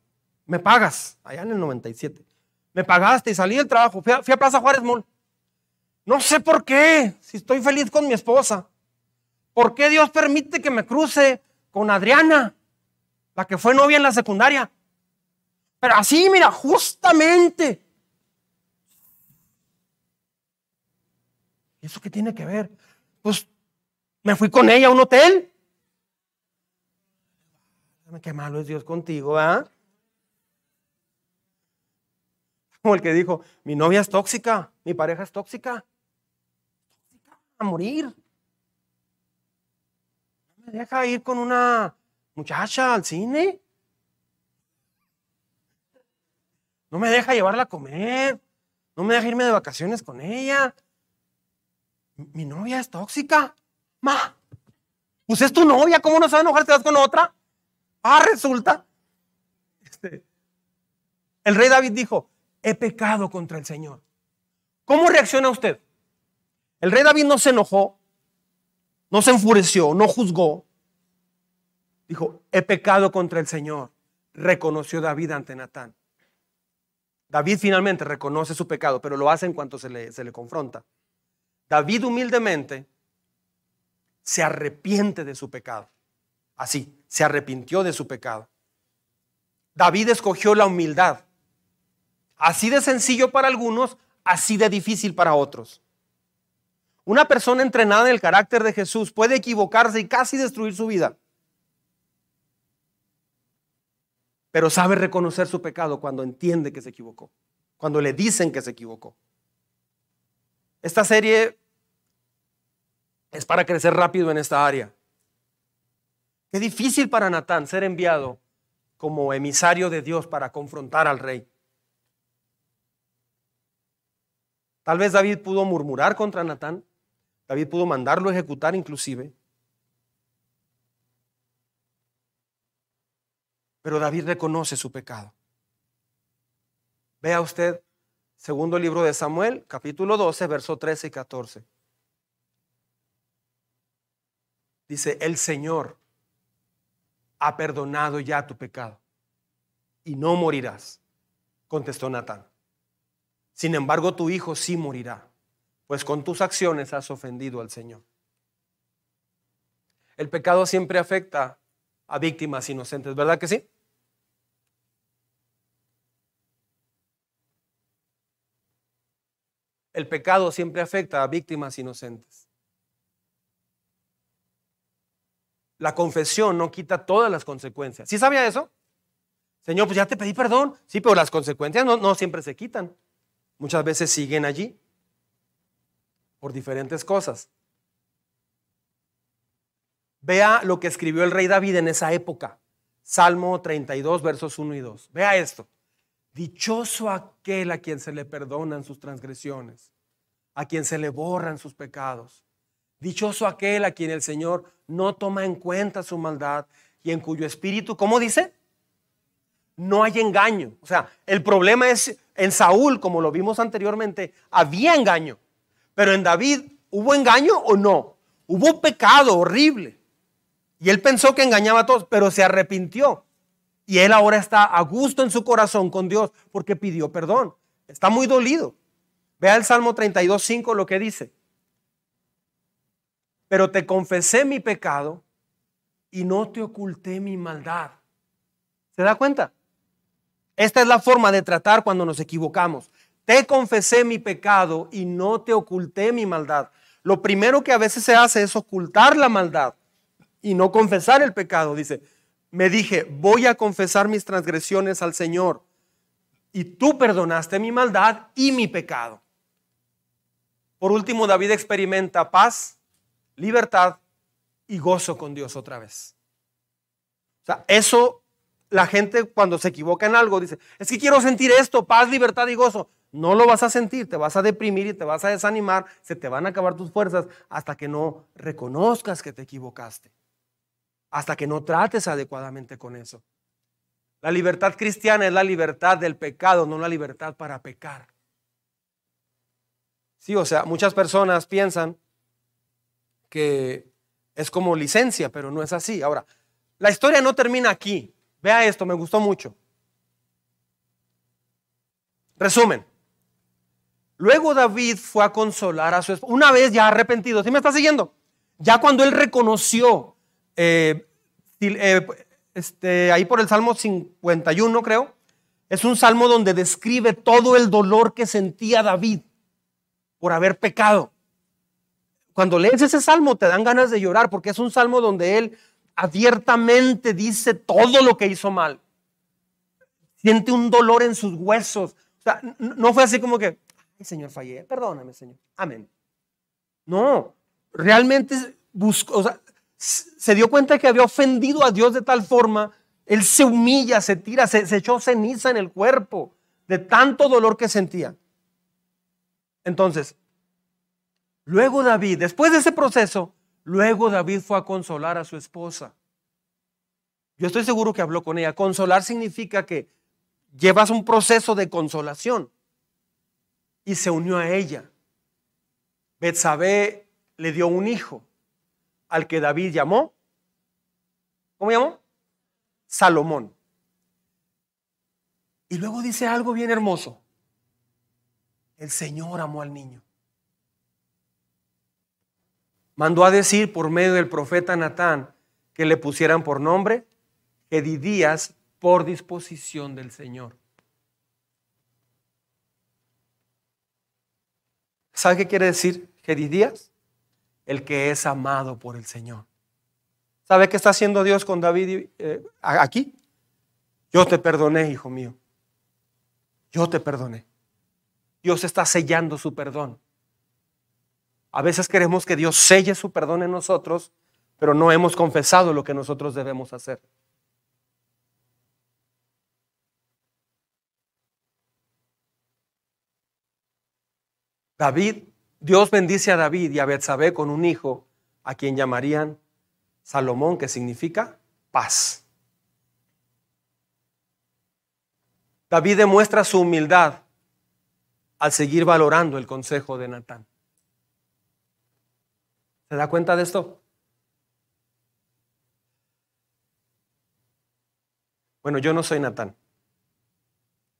me pagas, allá en el 97. Me pagaste y salí del trabajo, fui a, Plaza Juárez Mall. no sé por qué, si estoy feliz con mi esposa. ¿Por qué Dios permite que me cruce con Adriana, la que fue novia en la secundaria? Pero así, mira, justamente. ¿Y eso qué tiene que ver? Pues me fui con ella a un hotel. Qué malo es Dios contigo, ¿ah? Como el que dijo, mi novia es tóxica, mi pareja es tóxica. Tóxica a morir. Deja ir con una muchacha al cine. No me deja llevarla a comer. No me deja irme de vacaciones con ella. Mi novia es tóxica. Ma, pues es tu novia. ¿Cómo no se va a enojar si vas con otra? Ah, resulta. Este, el rey David dijo, he pecado contra el Señor. ¿Cómo reacciona usted? El rey David no se enojó, no se enfureció, no juzgó. Dijo, he pecado contra el Señor. Reconoció David ante Natán. David finalmente reconoce su pecado, pero lo hace en cuanto se le, se le confronta. David humildemente se arrepiente de su pecado. Así, se arrepintió de su pecado. David escogió la humildad. Así de sencillo para algunos, así de difícil para otros. Una persona entrenada en el carácter de Jesús puede equivocarse y casi destruir su vida. pero sabe reconocer su pecado cuando entiende que se equivocó, cuando le dicen que se equivocó. Esta serie es para crecer rápido en esta área. Qué difícil para Natán ser enviado como emisario de Dios para confrontar al rey. Tal vez David pudo murmurar contra Natán, David pudo mandarlo a ejecutar inclusive, Pero David reconoce su pecado. Vea usted, segundo libro de Samuel, capítulo 12, verso 13 y 14. Dice, el Señor ha perdonado ya tu pecado y no morirás, contestó Natán. Sin embargo, tu hijo sí morirá, pues con tus acciones has ofendido al Señor. El pecado siempre afecta a víctimas inocentes, ¿verdad que sí? El pecado siempre afecta a víctimas inocentes. La confesión no quita todas las consecuencias. ¿Sí sabía eso? Señor, pues ya te pedí perdón. Sí, pero las consecuencias no, no siempre se quitan. Muchas veces siguen allí por diferentes cosas. Vea lo que escribió el rey David en esa época. Salmo 32, versos 1 y 2. Vea esto. Dichoso aquel a quien se le perdonan sus transgresiones, a quien se le borran sus pecados. Dichoso aquel a quien el Señor no toma en cuenta su maldad y en cuyo espíritu, ¿cómo dice? No hay engaño. O sea, el problema es en Saúl, como lo vimos anteriormente, había engaño. Pero en David, ¿hubo engaño o no? Hubo pecado horrible. Y él pensó que engañaba a todos, pero se arrepintió. Y él ahora está a gusto en su corazón con Dios porque pidió perdón. Está muy dolido. Vea el Salmo 32, 5 lo que dice. Pero te confesé mi pecado y no te oculté mi maldad. ¿Se da cuenta? Esta es la forma de tratar cuando nos equivocamos. Te confesé mi pecado y no te oculté mi maldad. Lo primero que a veces se hace es ocultar la maldad y no confesar el pecado. Dice, me dije, voy a confesar mis transgresiones al Señor. Y tú perdonaste mi maldad y mi pecado. Por último, David experimenta paz, libertad y gozo con Dios otra vez. O sea, eso la gente cuando se equivoca en algo dice, es que quiero sentir esto, paz, libertad y gozo. No lo vas a sentir, te vas a deprimir y te vas a desanimar, se te van a acabar tus fuerzas hasta que no reconozcas que te equivocaste hasta que no trates adecuadamente con eso. La libertad cristiana es la libertad del pecado, no la libertad para pecar. Sí, o sea, muchas personas piensan que es como licencia, pero no es así. Ahora, la historia no termina aquí. Vea esto, me gustó mucho. Resumen. Luego David fue a consolar a su esposa, una vez ya arrepentido, ¿sí me está siguiendo? Ya cuando él reconoció, eh, eh, este, ahí por el Salmo 51 creo, es un salmo donde describe todo el dolor que sentía David por haber pecado. Cuando lees ese salmo te dan ganas de llorar porque es un salmo donde él abiertamente dice todo lo que hizo mal. Siente un dolor en sus huesos. O sea, no fue así como que, ay Señor, fallé, perdóname Señor, amén. No, realmente buscó, o sea, se dio cuenta que había ofendido a Dios de tal forma, él se humilla, se tira, se, se echó ceniza en el cuerpo de tanto dolor que sentía. Entonces, luego David, después de ese proceso, luego David fue a consolar a su esposa. Yo estoy seguro que habló con ella. Consolar significa que llevas un proceso de consolación y se unió a ella. Betsabé le dio un hijo al que David llamó. ¿Cómo llamó? Salomón. Y luego dice algo bien hermoso. El Señor amó al niño. Mandó a decir por medio del profeta Natán que le pusieran por nombre Edidías por disposición del Señor. ¿Sabe qué quiere decir Gedidías? El que es amado por el Señor. ¿Sabe qué está haciendo Dios con David eh, aquí? Yo te perdoné, hijo mío. Yo te perdoné. Dios está sellando su perdón. A veces queremos que Dios selle su perdón en nosotros, pero no hemos confesado lo que nosotros debemos hacer. David, Dios bendice a David y a Betsabé con un hijo a quien llamarían Salomón, que significa paz. David demuestra su humildad al seguir valorando el consejo de Natán. ¿Se da cuenta de esto? Bueno, yo no soy Natán.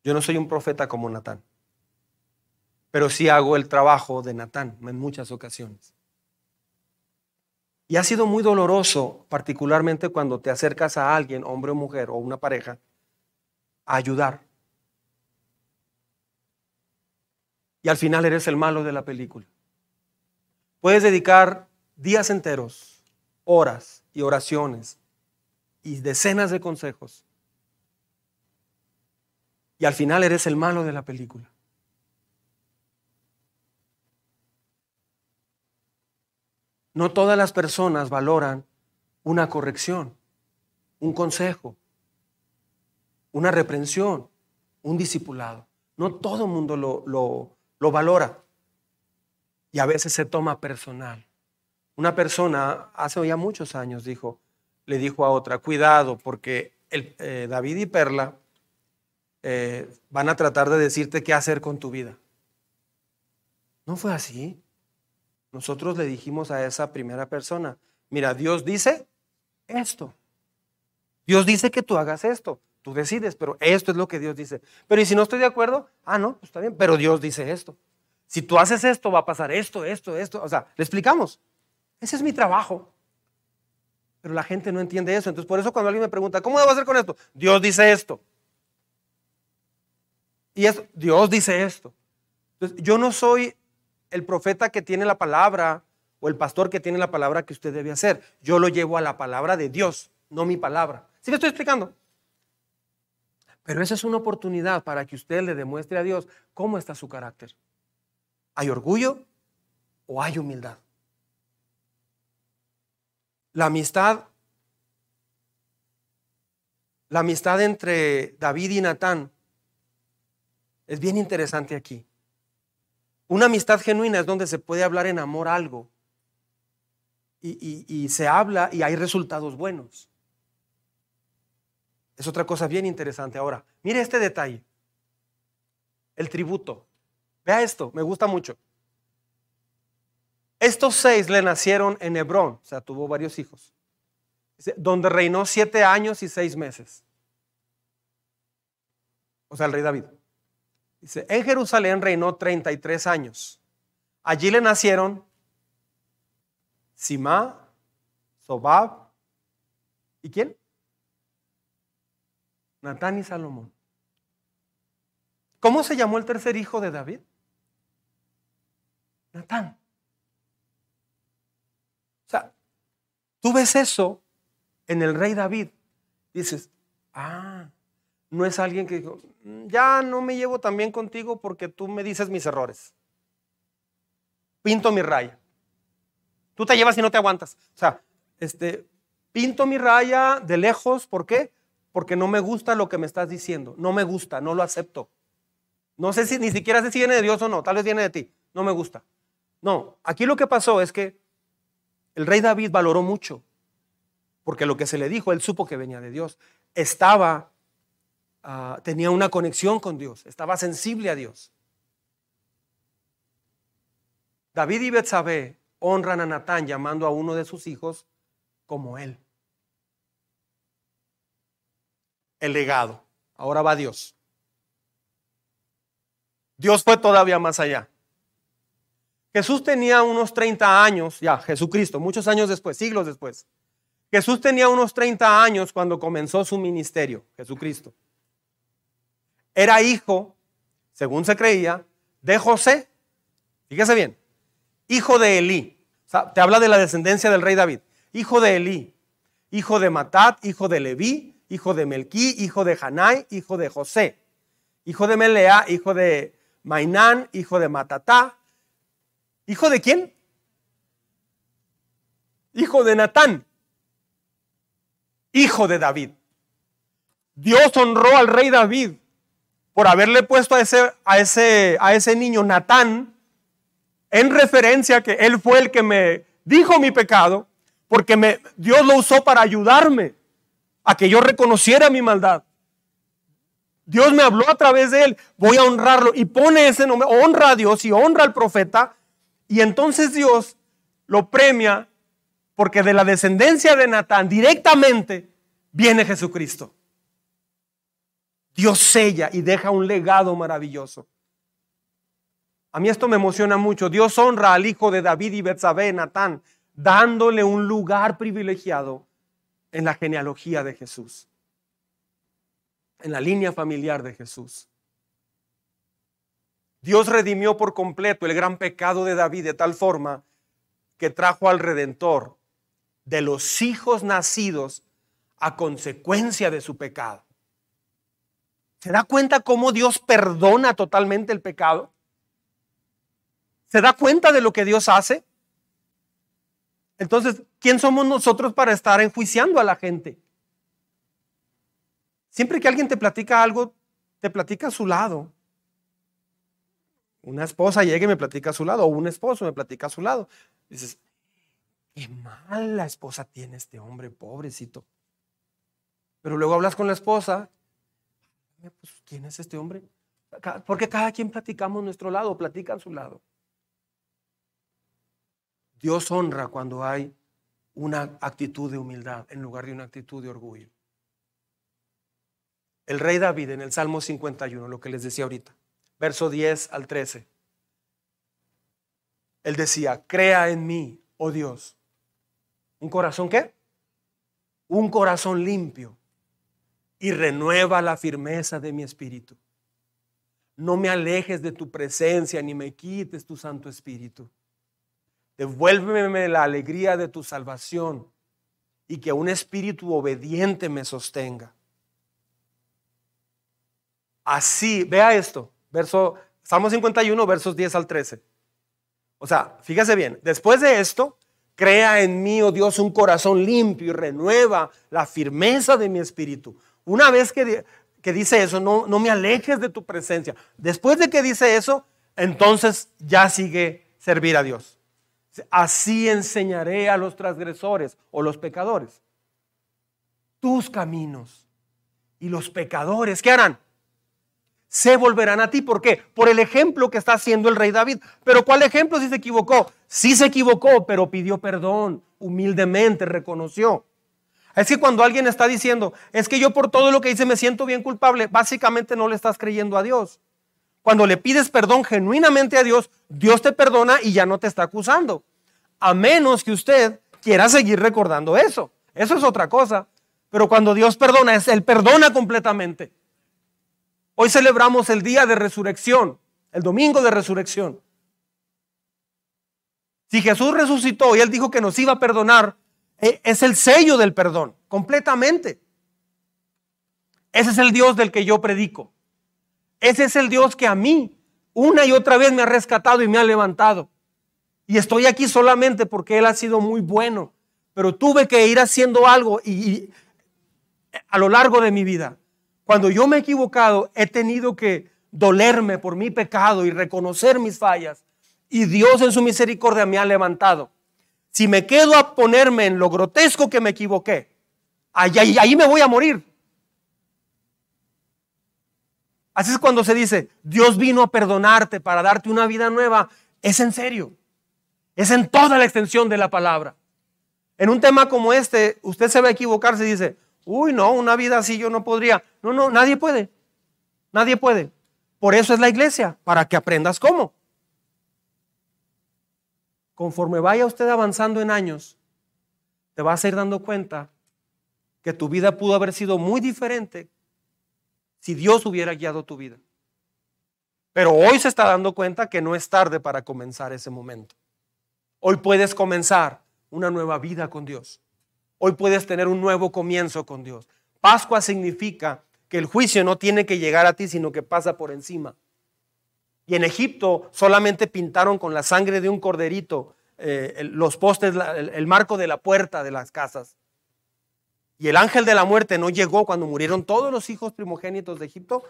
Yo no soy un profeta como Natán pero sí hago el trabajo de Natán en muchas ocasiones. Y ha sido muy doloroso, particularmente cuando te acercas a alguien, hombre o mujer, o una pareja, a ayudar. Y al final eres el malo de la película. Puedes dedicar días enteros, horas y oraciones y decenas de consejos. Y al final eres el malo de la película. No todas las personas valoran una corrección, un consejo, una reprensión, un discipulado. No todo el mundo lo, lo, valora. Y a veces se toma personal. Una persona hace ya muchos años dijo, le dijo a otra, cuidado, porque el, eh, David y Perla eh, van a tratar de decirte qué hacer con tu vida. No fue así. Nosotros le dijimos a esa primera persona, mira, Dios dice esto. Dios dice que tú hagas esto. Tú decides, pero esto es lo que Dios dice. Pero ¿y si no estoy de acuerdo? Ah, no, pues está bien, pero Dios dice esto. Si tú haces esto, va a pasar esto, esto, esto. O sea, le explicamos. Ese es mi trabajo. Pero la gente no entiende eso. Entonces, por eso cuando alguien me pregunta, ¿cómo debo hacer con esto? Dios dice esto. Y es, Dios dice esto. Entonces, yo no soy el profeta que tiene la palabra o el pastor que tiene la palabra que usted debe hacer. Yo lo llevo a la palabra de Dios, no mi palabra. ¿Sí me estoy explicando? Pero esa es una oportunidad para que usted le demuestre a Dios cómo está su carácter. ¿Hay orgullo o hay humildad? La amistad, la amistad entre David y Natán es bien interesante aquí. Una amistad genuina es donde se puede hablar en amor algo y, se habla y hay resultados buenos. Es otra cosa bien interesante. Ahora, mire este detalle. El tributo. Vea esto, me gusta mucho. Estos seis le nacieron en Hebrón, o sea, tuvo varios hijos, donde reinó siete años y seis meses. O sea, el rey David. Dice, en Jerusalén reinó 33 años. Allí le nacieron Simá, Sobab, ¿y quién? Natán y Salomón. ¿Cómo se llamó el tercer hijo de David? Natán. O sea, tú ves eso en el rey David. Dices, ah, no es alguien que dijo, mm, ya no me llevo tan bien contigo porque tú me dices mis errores. Pinto mi raya. Tú te llevas y no te aguantas. O sea, este, pinto mi raya de lejos, ¿por qué? Porque no me gusta lo que me estás diciendo. No me gusta, no lo acepto. No sé si ni siquiera sé si viene de Dios o no, tal vez viene de ti. No me gusta. No, aquí lo que pasó es que el rey David valoró mucho, porque lo que se le dijo, él supo que venía de Dios. Estaba, ah, tenía una conexión con Dios, estaba sensible a Dios. David y Betsabé honran a Natán llamando a uno de sus hijos como él. El legado. Ahora va Dios. Dios fue todavía más allá. Jesús tenía unos 30 años, ya, Jesucristo, muchos años después, siglos después. Jesús tenía unos 30 años cuando comenzó su ministerio, Jesucristo. Era hijo, según se creía, de José. Fíjese bien, hijo de Elí. te habla de la descendencia del rey David. Hijo de Elí, hijo de Matat, hijo de Leví, hijo de Melquí, hijo de Hanai, hijo de José, hijo de Melea, hijo de Mainán, hijo de Matatá, ¿Hijo de quién? Hijo de Natán. Hijo de David. Dios honró al rey David por haberle puesto a ese, a ese, a ese niño Natán en referencia que él fue el que me dijo mi pecado, porque me, Dios lo usó para ayudarme a que yo reconociera mi maldad. Dios me habló a través de él, voy a honrarlo y pone ese nombre, honra a Dios y honra al profeta y entonces Dios lo premia porque de la descendencia de Natán directamente viene Jesucristo. Dios sella y deja un legado maravilloso. A mí esto me emociona mucho. Dios honra al hijo de David y Betsabé, Natán, dándole un lugar privilegiado en la genealogía de Jesús, en la línea familiar de Jesús. Dios redimió por completo el gran pecado de David de tal forma que trajo al redentor de los hijos nacidos a consecuencia de su pecado. ¿Se da cuenta cómo Dios perdona totalmente el pecado? ¿Se da cuenta de lo que Dios hace? Entonces, ¿quién somos nosotros para estar enjuiciando a la gente? Siempre que alguien te platica algo, te platica a su lado. Una esposa llega y me platica a su lado, o un esposo me platica a su lado. Dices, qué mala esposa tiene este hombre, pobrecito. Pero luego hablas con la esposa, pues, ¿quién es este hombre? Porque cada quien platicamos nuestro lado, platica a su lado. Dios honra cuando hay una actitud de humildad en lugar de una actitud de orgullo. El rey David en el Salmo 51, lo que les decía ahorita, verso 10 al 13. Él decía, crea en mí, oh Dios. ¿Un corazón qué? Un corazón limpio y renueva la firmeza de mi espíritu. No me alejes de tu presencia ni me quites tu Santo Espíritu. Devuélveme la alegría de tu salvación y que un espíritu obediente me sostenga. Así, vea esto, Verso, Salmo 51, versos 10 al 13. O sea, fíjese bien, después de esto, crea en mí, oh Dios, un corazón limpio y renueva la firmeza de mi espíritu. Una vez que, que dice eso, no, no me alejes de tu presencia. Después de que dice eso, entonces ya sigue servir a Dios. Así enseñaré a los transgresores o los pecadores tus caminos. Y los pecadores, ¿qué harán? se volverán a ti. ¿Por qué? Por el ejemplo que está haciendo el rey David. Pero ¿cuál ejemplo si se equivocó? Sí se equivocó, pero pidió perdón, humildemente reconoció. Es que cuando alguien está diciendo, es que yo por todo lo que hice me siento bien culpable, básicamente no le estás creyendo a Dios. Cuando le pides perdón genuinamente a Dios, Dios te perdona y ya no te está acusando. A menos que usted quiera seguir recordando eso. Eso es otra cosa. Pero cuando Dios perdona, es Él perdona completamente. Hoy celebramos el día de resurrección, el domingo de resurrección. Si Jesús resucitó y Él dijo que nos iba a perdonar, es el sello del perdón, completamente. Ese es el Dios del que yo predico. Ese es el Dios que a mí una y otra vez me ha rescatado y me ha levantado. Y estoy aquí solamente porque Él ha sido muy bueno. Pero tuve que ir haciendo algo y, a lo largo de mi vida. Cuando yo me he equivocado, he tenido que dolerme por mi pecado y reconocer mis fallas. Y Dios en su misericordia me ha levantado. Si me quedo a ponerme en lo grotesco que me equivoqué, ahí, me voy a morir. Así es cuando se dice, Dios vino a perdonarte para darte una vida nueva. Es en serio. Es en toda la extensión de la palabra. En un tema como este, usted se va a equivocarse y dice, uy, no, una vida así yo no podría. No, no, nadie puede. Nadie puede. Por eso es la iglesia, para que aprendas cómo. Conforme vaya usted avanzando en años, te vas a ir dando cuenta que tu vida pudo haber sido muy diferente si Dios hubiera guiado tu vida. Pero hoy se está dando cuenta que no es tarde para comenzar ese momento. Hoy puedes comenzar una nueva vida con Dios. Hoy puedes tener un nuevo comienzo con Dios. Pascua significa que el juicio no tiene que llegar a ti, sino que pasa por encima. Y en Egipto solamente pintaron con la sangre de un corderito eh, los postes, el marco de la puerta de las casas. Y el ángel de la muerte no llegó cuando murieron todos los hijos primogénitos de Egipto.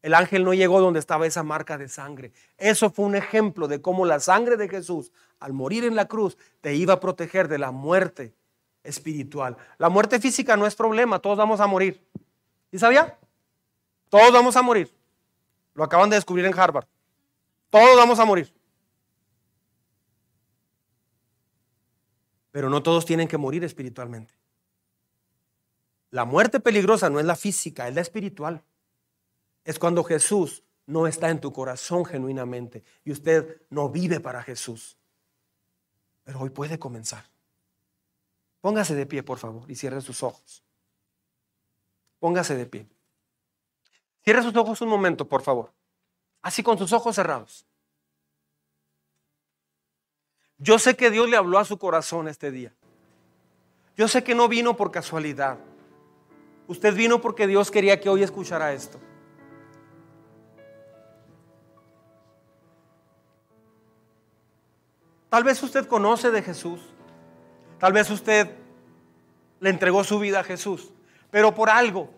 El ángel no llegó donde estaba esa marca de sangre. Eso fue un ejemplo de cómo la sangre de Jesús, al morir en la cruz, te iba a proteger de la muerte espiritual. La muerte física no es problema, todos vamos a morir. ¿Y sabía? Todos vamos a morir. Lo acaban de descubrir en Harvard. Todos vamos a morir. Pero no todos tienen que morir espiritualmente. La muerte peligrosa no es la física, es la espiritual. Es cuando Jesús no está en tu corazón genuinamente y usted no vive para Jesús. Pero hoy puede comenzar. Póngase de pie, por favor, y cierre sus ojos. Póngase de pie. Cierre sus ojos un momento, por favor. Así con sus ojos cerrados. Yo sé que Dios le habló a su corazón este día. Yo sé que no vino por casualidad. Usted vino porque Dios quería que hoy escuchara esto. Tal vez usted conoce de Jesús. Tal vez usted le entregó su vida a Jesús. Pero por algo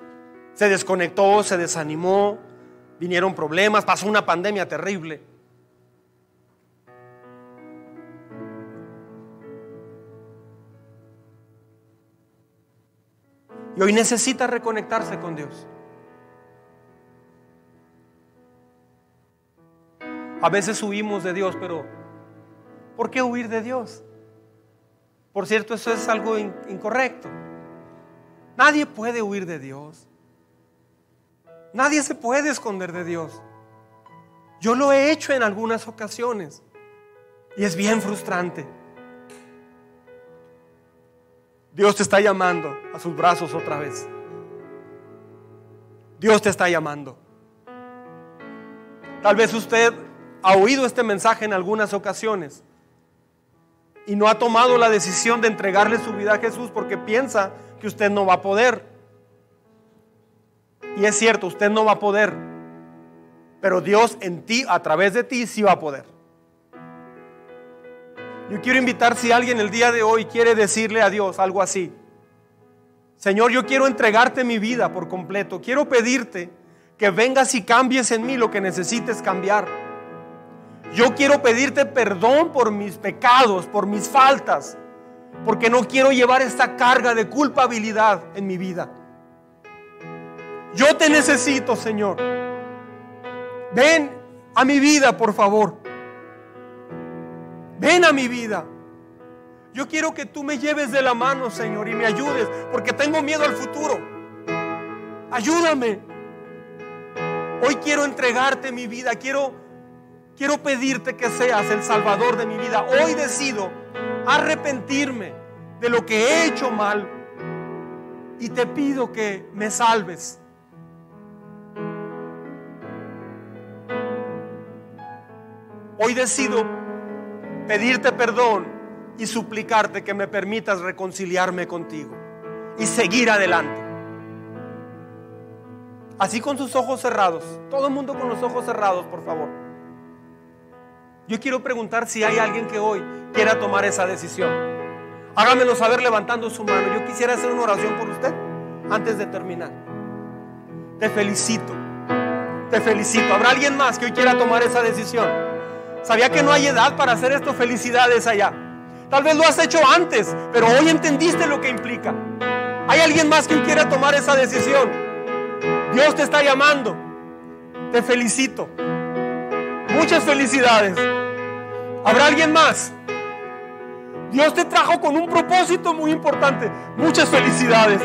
se desconectó, se desanimó, vinieron problemas, pasó una pandemia terrible. Y hoy necesita reconectarse con Dios. A veces huimos de Dios, pero ¿por qué huir de Dios? Por cierto, eso es algo incorrecto. Nadie puede huir de Dios. Nadie se puede esconder de Dios. Yo lo he hecho en algunas ocasiones y es bien frustrante. Dios te está llamando a sus brazos otra vez. Dios te está llamando. Tal vez usted ha oído este mensaje en algunas ocasiones y no ha tomado la decisión de entregarle su vida a Jesús porque piensa que usted no va a poder. Y es cierto, usted no va a poder. Pero Dios en ti, a través de ti, sí va a poder. Yo quiero invitar si alguien el día de hoy quiere decirle a Dios algo así. Señor, yo quiero entregarte mi vida por completo. Quiero pedirte que vengas y cambies en mí lo que necesites cambiar. Yo quiero pedirte perdón por mis pecados, por mis faltas, porque no quiero llevar esta carga de culpabilidad en mi vida. Yo te necesito, Señor. Ven a mi vida, por favor. Ven a mi vida. Yo quiero que tú me lleves de la mano, Señor, y me ayudes, porque tengo miedo al futuro. Ayúdame. Hoy quiero entregarte mi vida, quiero, quiero pedirte que seas el salvador de mi vida. Hoy decido arrepentirme de lo que he hecho mal y te pido que me salves. Hoy decido pedirte perdón y suplicarte que me permitas reconciliarme contigo y seguir adelante. Así con sus ojos cerrados. Todo el mundo con los ojos cerrados, por favor. Yo quiero preguntar si hay alguien que hoy quiera tomar esa decisión. Hágamelo saber levantando su mano. Yo quisiera hacer una oración por usted antes de terminar. Te felicito. Te felicito. ¿Habrá alguien más que hoy quiera tomar esa decisión? Sabía que no hay edad para hacer esto. Felicidades allá. Tal vez lo has hecho antes, pero hoy entendiste lo que implica. ¿Hay alguien más que quiera tomar esa decisión? Dios te está llamando. Te felicito. Muchas felicidades. ¿Habrá alguien más? Dios te trajo con un propósito muy importante. Muchas felicidades.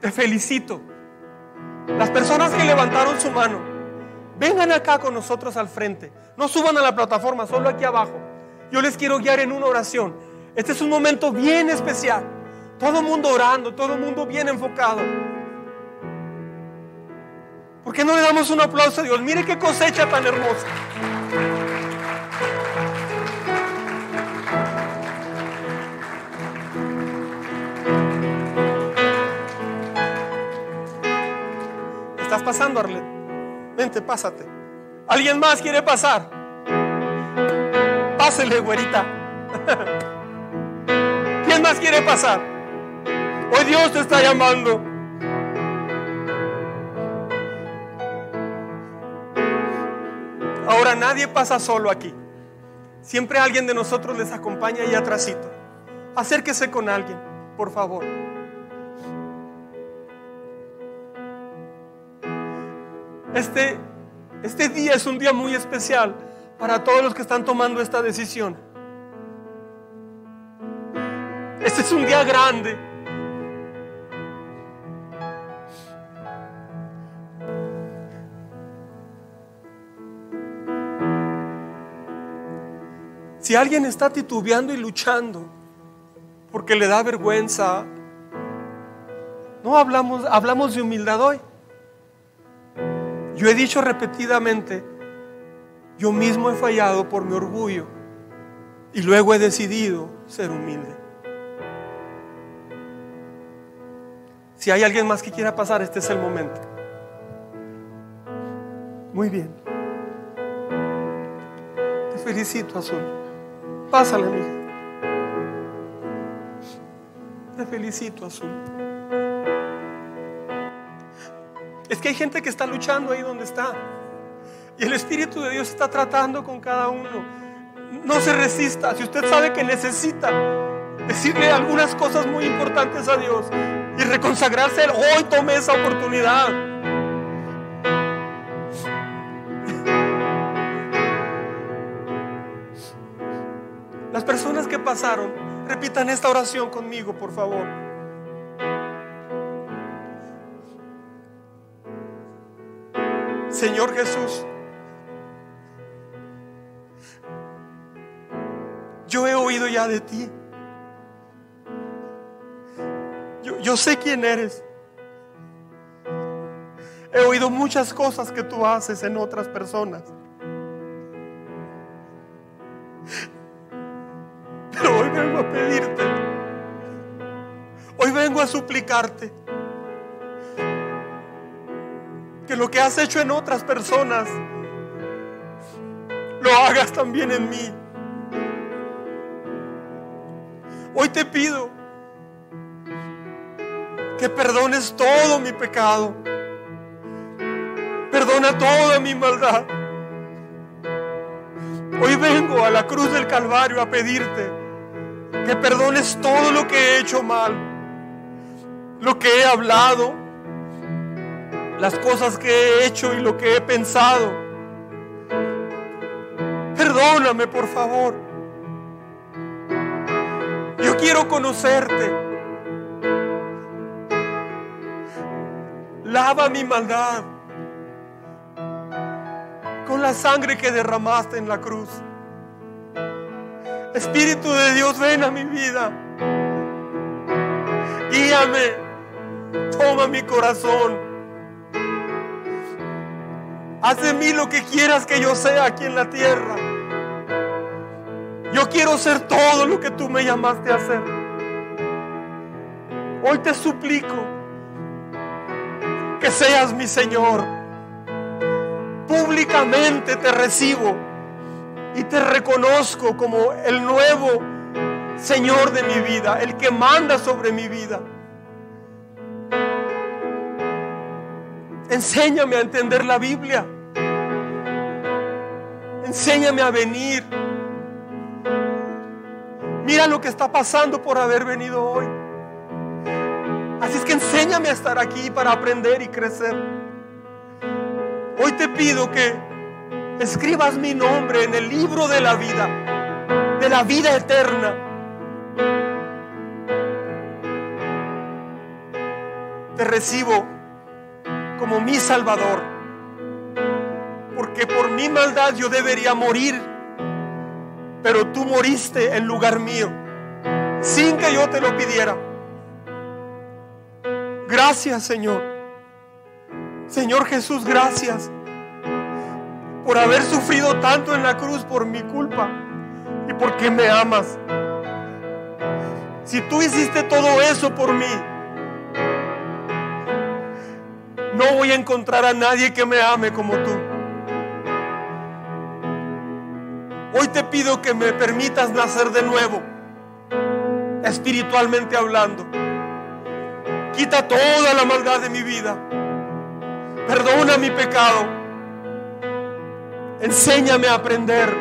Te felicito. Las personas que levantaron su mano, vengan acá con nosotros al frente. No suban a la plataforma, solo aquí abajo. Yo les quiero guiar en una oración. Este es un momento bien especial. Todo el mundo orando, todo el mundo bien enfocado. ¿Por qué no le damos un aplauso a Dios? Mire qué cosecha tan hermosa. Pasando, Arlet? Vente, pásate. ¿Alguien más quiere pasar? Pásele, güerita. ¿Quién más quiere pasar? Hoy Dios te está llamando. Ahora nadie pasa solo aquí. Siempre alguien de nosotros les acompaña ahí atrásito. Acérquese con alguien, por favor. Este, este día es un día muy especial para todos los que están tomando esta decisión. Este es un día grande. Si alguien está titubeando y luchando porque le da vergüenza, no hablamos, hablamos de humildad hoy. Yo he dicho repetidamente, yo mismo he fallado por mi orgullo y luego he decidido ser humilde. Si hay alguien más que quiera pasar, este es el momento. Muy bien. Te felicito, Azul. Pásale, mija. Te felicito, Azul. Es que hay gente que está luchando ahí donde está. Y el Espíritu de Dios está tratando con cada uno. No se resista. Si usted sabe que necesita decirle algunas cosas muy importantes a Dios y reconsagrarse, hoy tome esa oportunidad. Las personas que pasaron, repitan esta oración conmigo, por favor. Señor Jesús, yo he oído ya de ti. Yo, yo, sé quién eres. He oído muchas cosas que tú haces en otras personas. Pero hoy vengo a pedirte. Hoy vengo a suplicarte lo que has hecho en otras personas lo hagas también en mí. Hoy te pido que perdones todo mi pecado. Perdona toda mi maldad. Hoy vengo a la cruz del Calvario a pedirte que perdones todo lo que he hecho mal, lo que he hablado, las cosas que he hecho y lo que he pensado. Perdóname, por favor. Yo quiero conocerte. Lava mi maldad con la sangre que derramaste en la cruz. Espíritu de Dios, ven a mi vida. Guíame. Toma mi corazón. Haz de mí lo que quieras que yo sea aquí en la tierra. Yo quiero ser todo lo que tú me llamaste a hacer. Hoy te suplico que seas mi Señor. Públicamente te recibo y te reconozco como el nuevo Señor de mi vida, el que manda sobre mi vida. Enséñame a entender la Biblia. Enséñame a venir. Mira lo que está pasando por haber venido hoy. Así es que enséñame a estar aquí para aprender y crecer. Hoy te pido que escribas mi nombre en el libro de la vida, de la vida eterna. Te recibo como mi Salvador. Porque por mi maldad yo debería morir. Pero tú moriste en lugar mío. Sin que yo te lo pidiera. Gracias Señor. Señor Jesús, gracias. Por haber sufrido tanto en la cruz por mi culpa. Y porque me amas. Si tú hiciste todo eso por mí no voy a encontrar a nadie que me ame como tú. Hoy te pido que me permitas nacer de nuevo, espiritualmente hablando. Quita toda la maldad de mi vida. Perdona mi pecado. Enséñame a aprender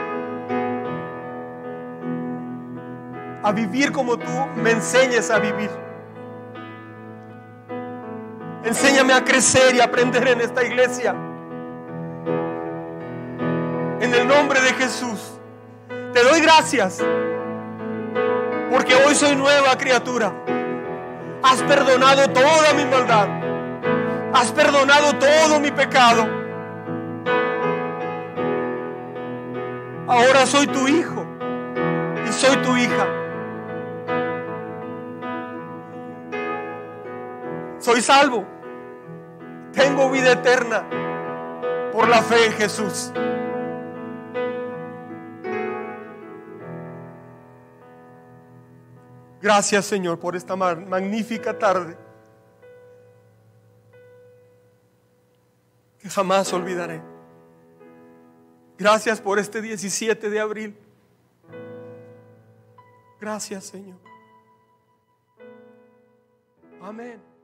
a vivir como tú me enseñes a vivir. Enséñame a crecer y aprender en esta iglesia. En el nombre de Jesús. Te doy gracias. Porque hoy soy nueva criatura. Has perdonado toda mi maldad. Has perdonado todo mi pecado. Ahora soy tu hijo y soy tu hija. Soy salvo tengo vida eterna por la fe en Jesús. Gracias Señor por esta magnífica tarde que jamás olvidaré. Gracias por este 17 de abril. Gracias Señor. Amén.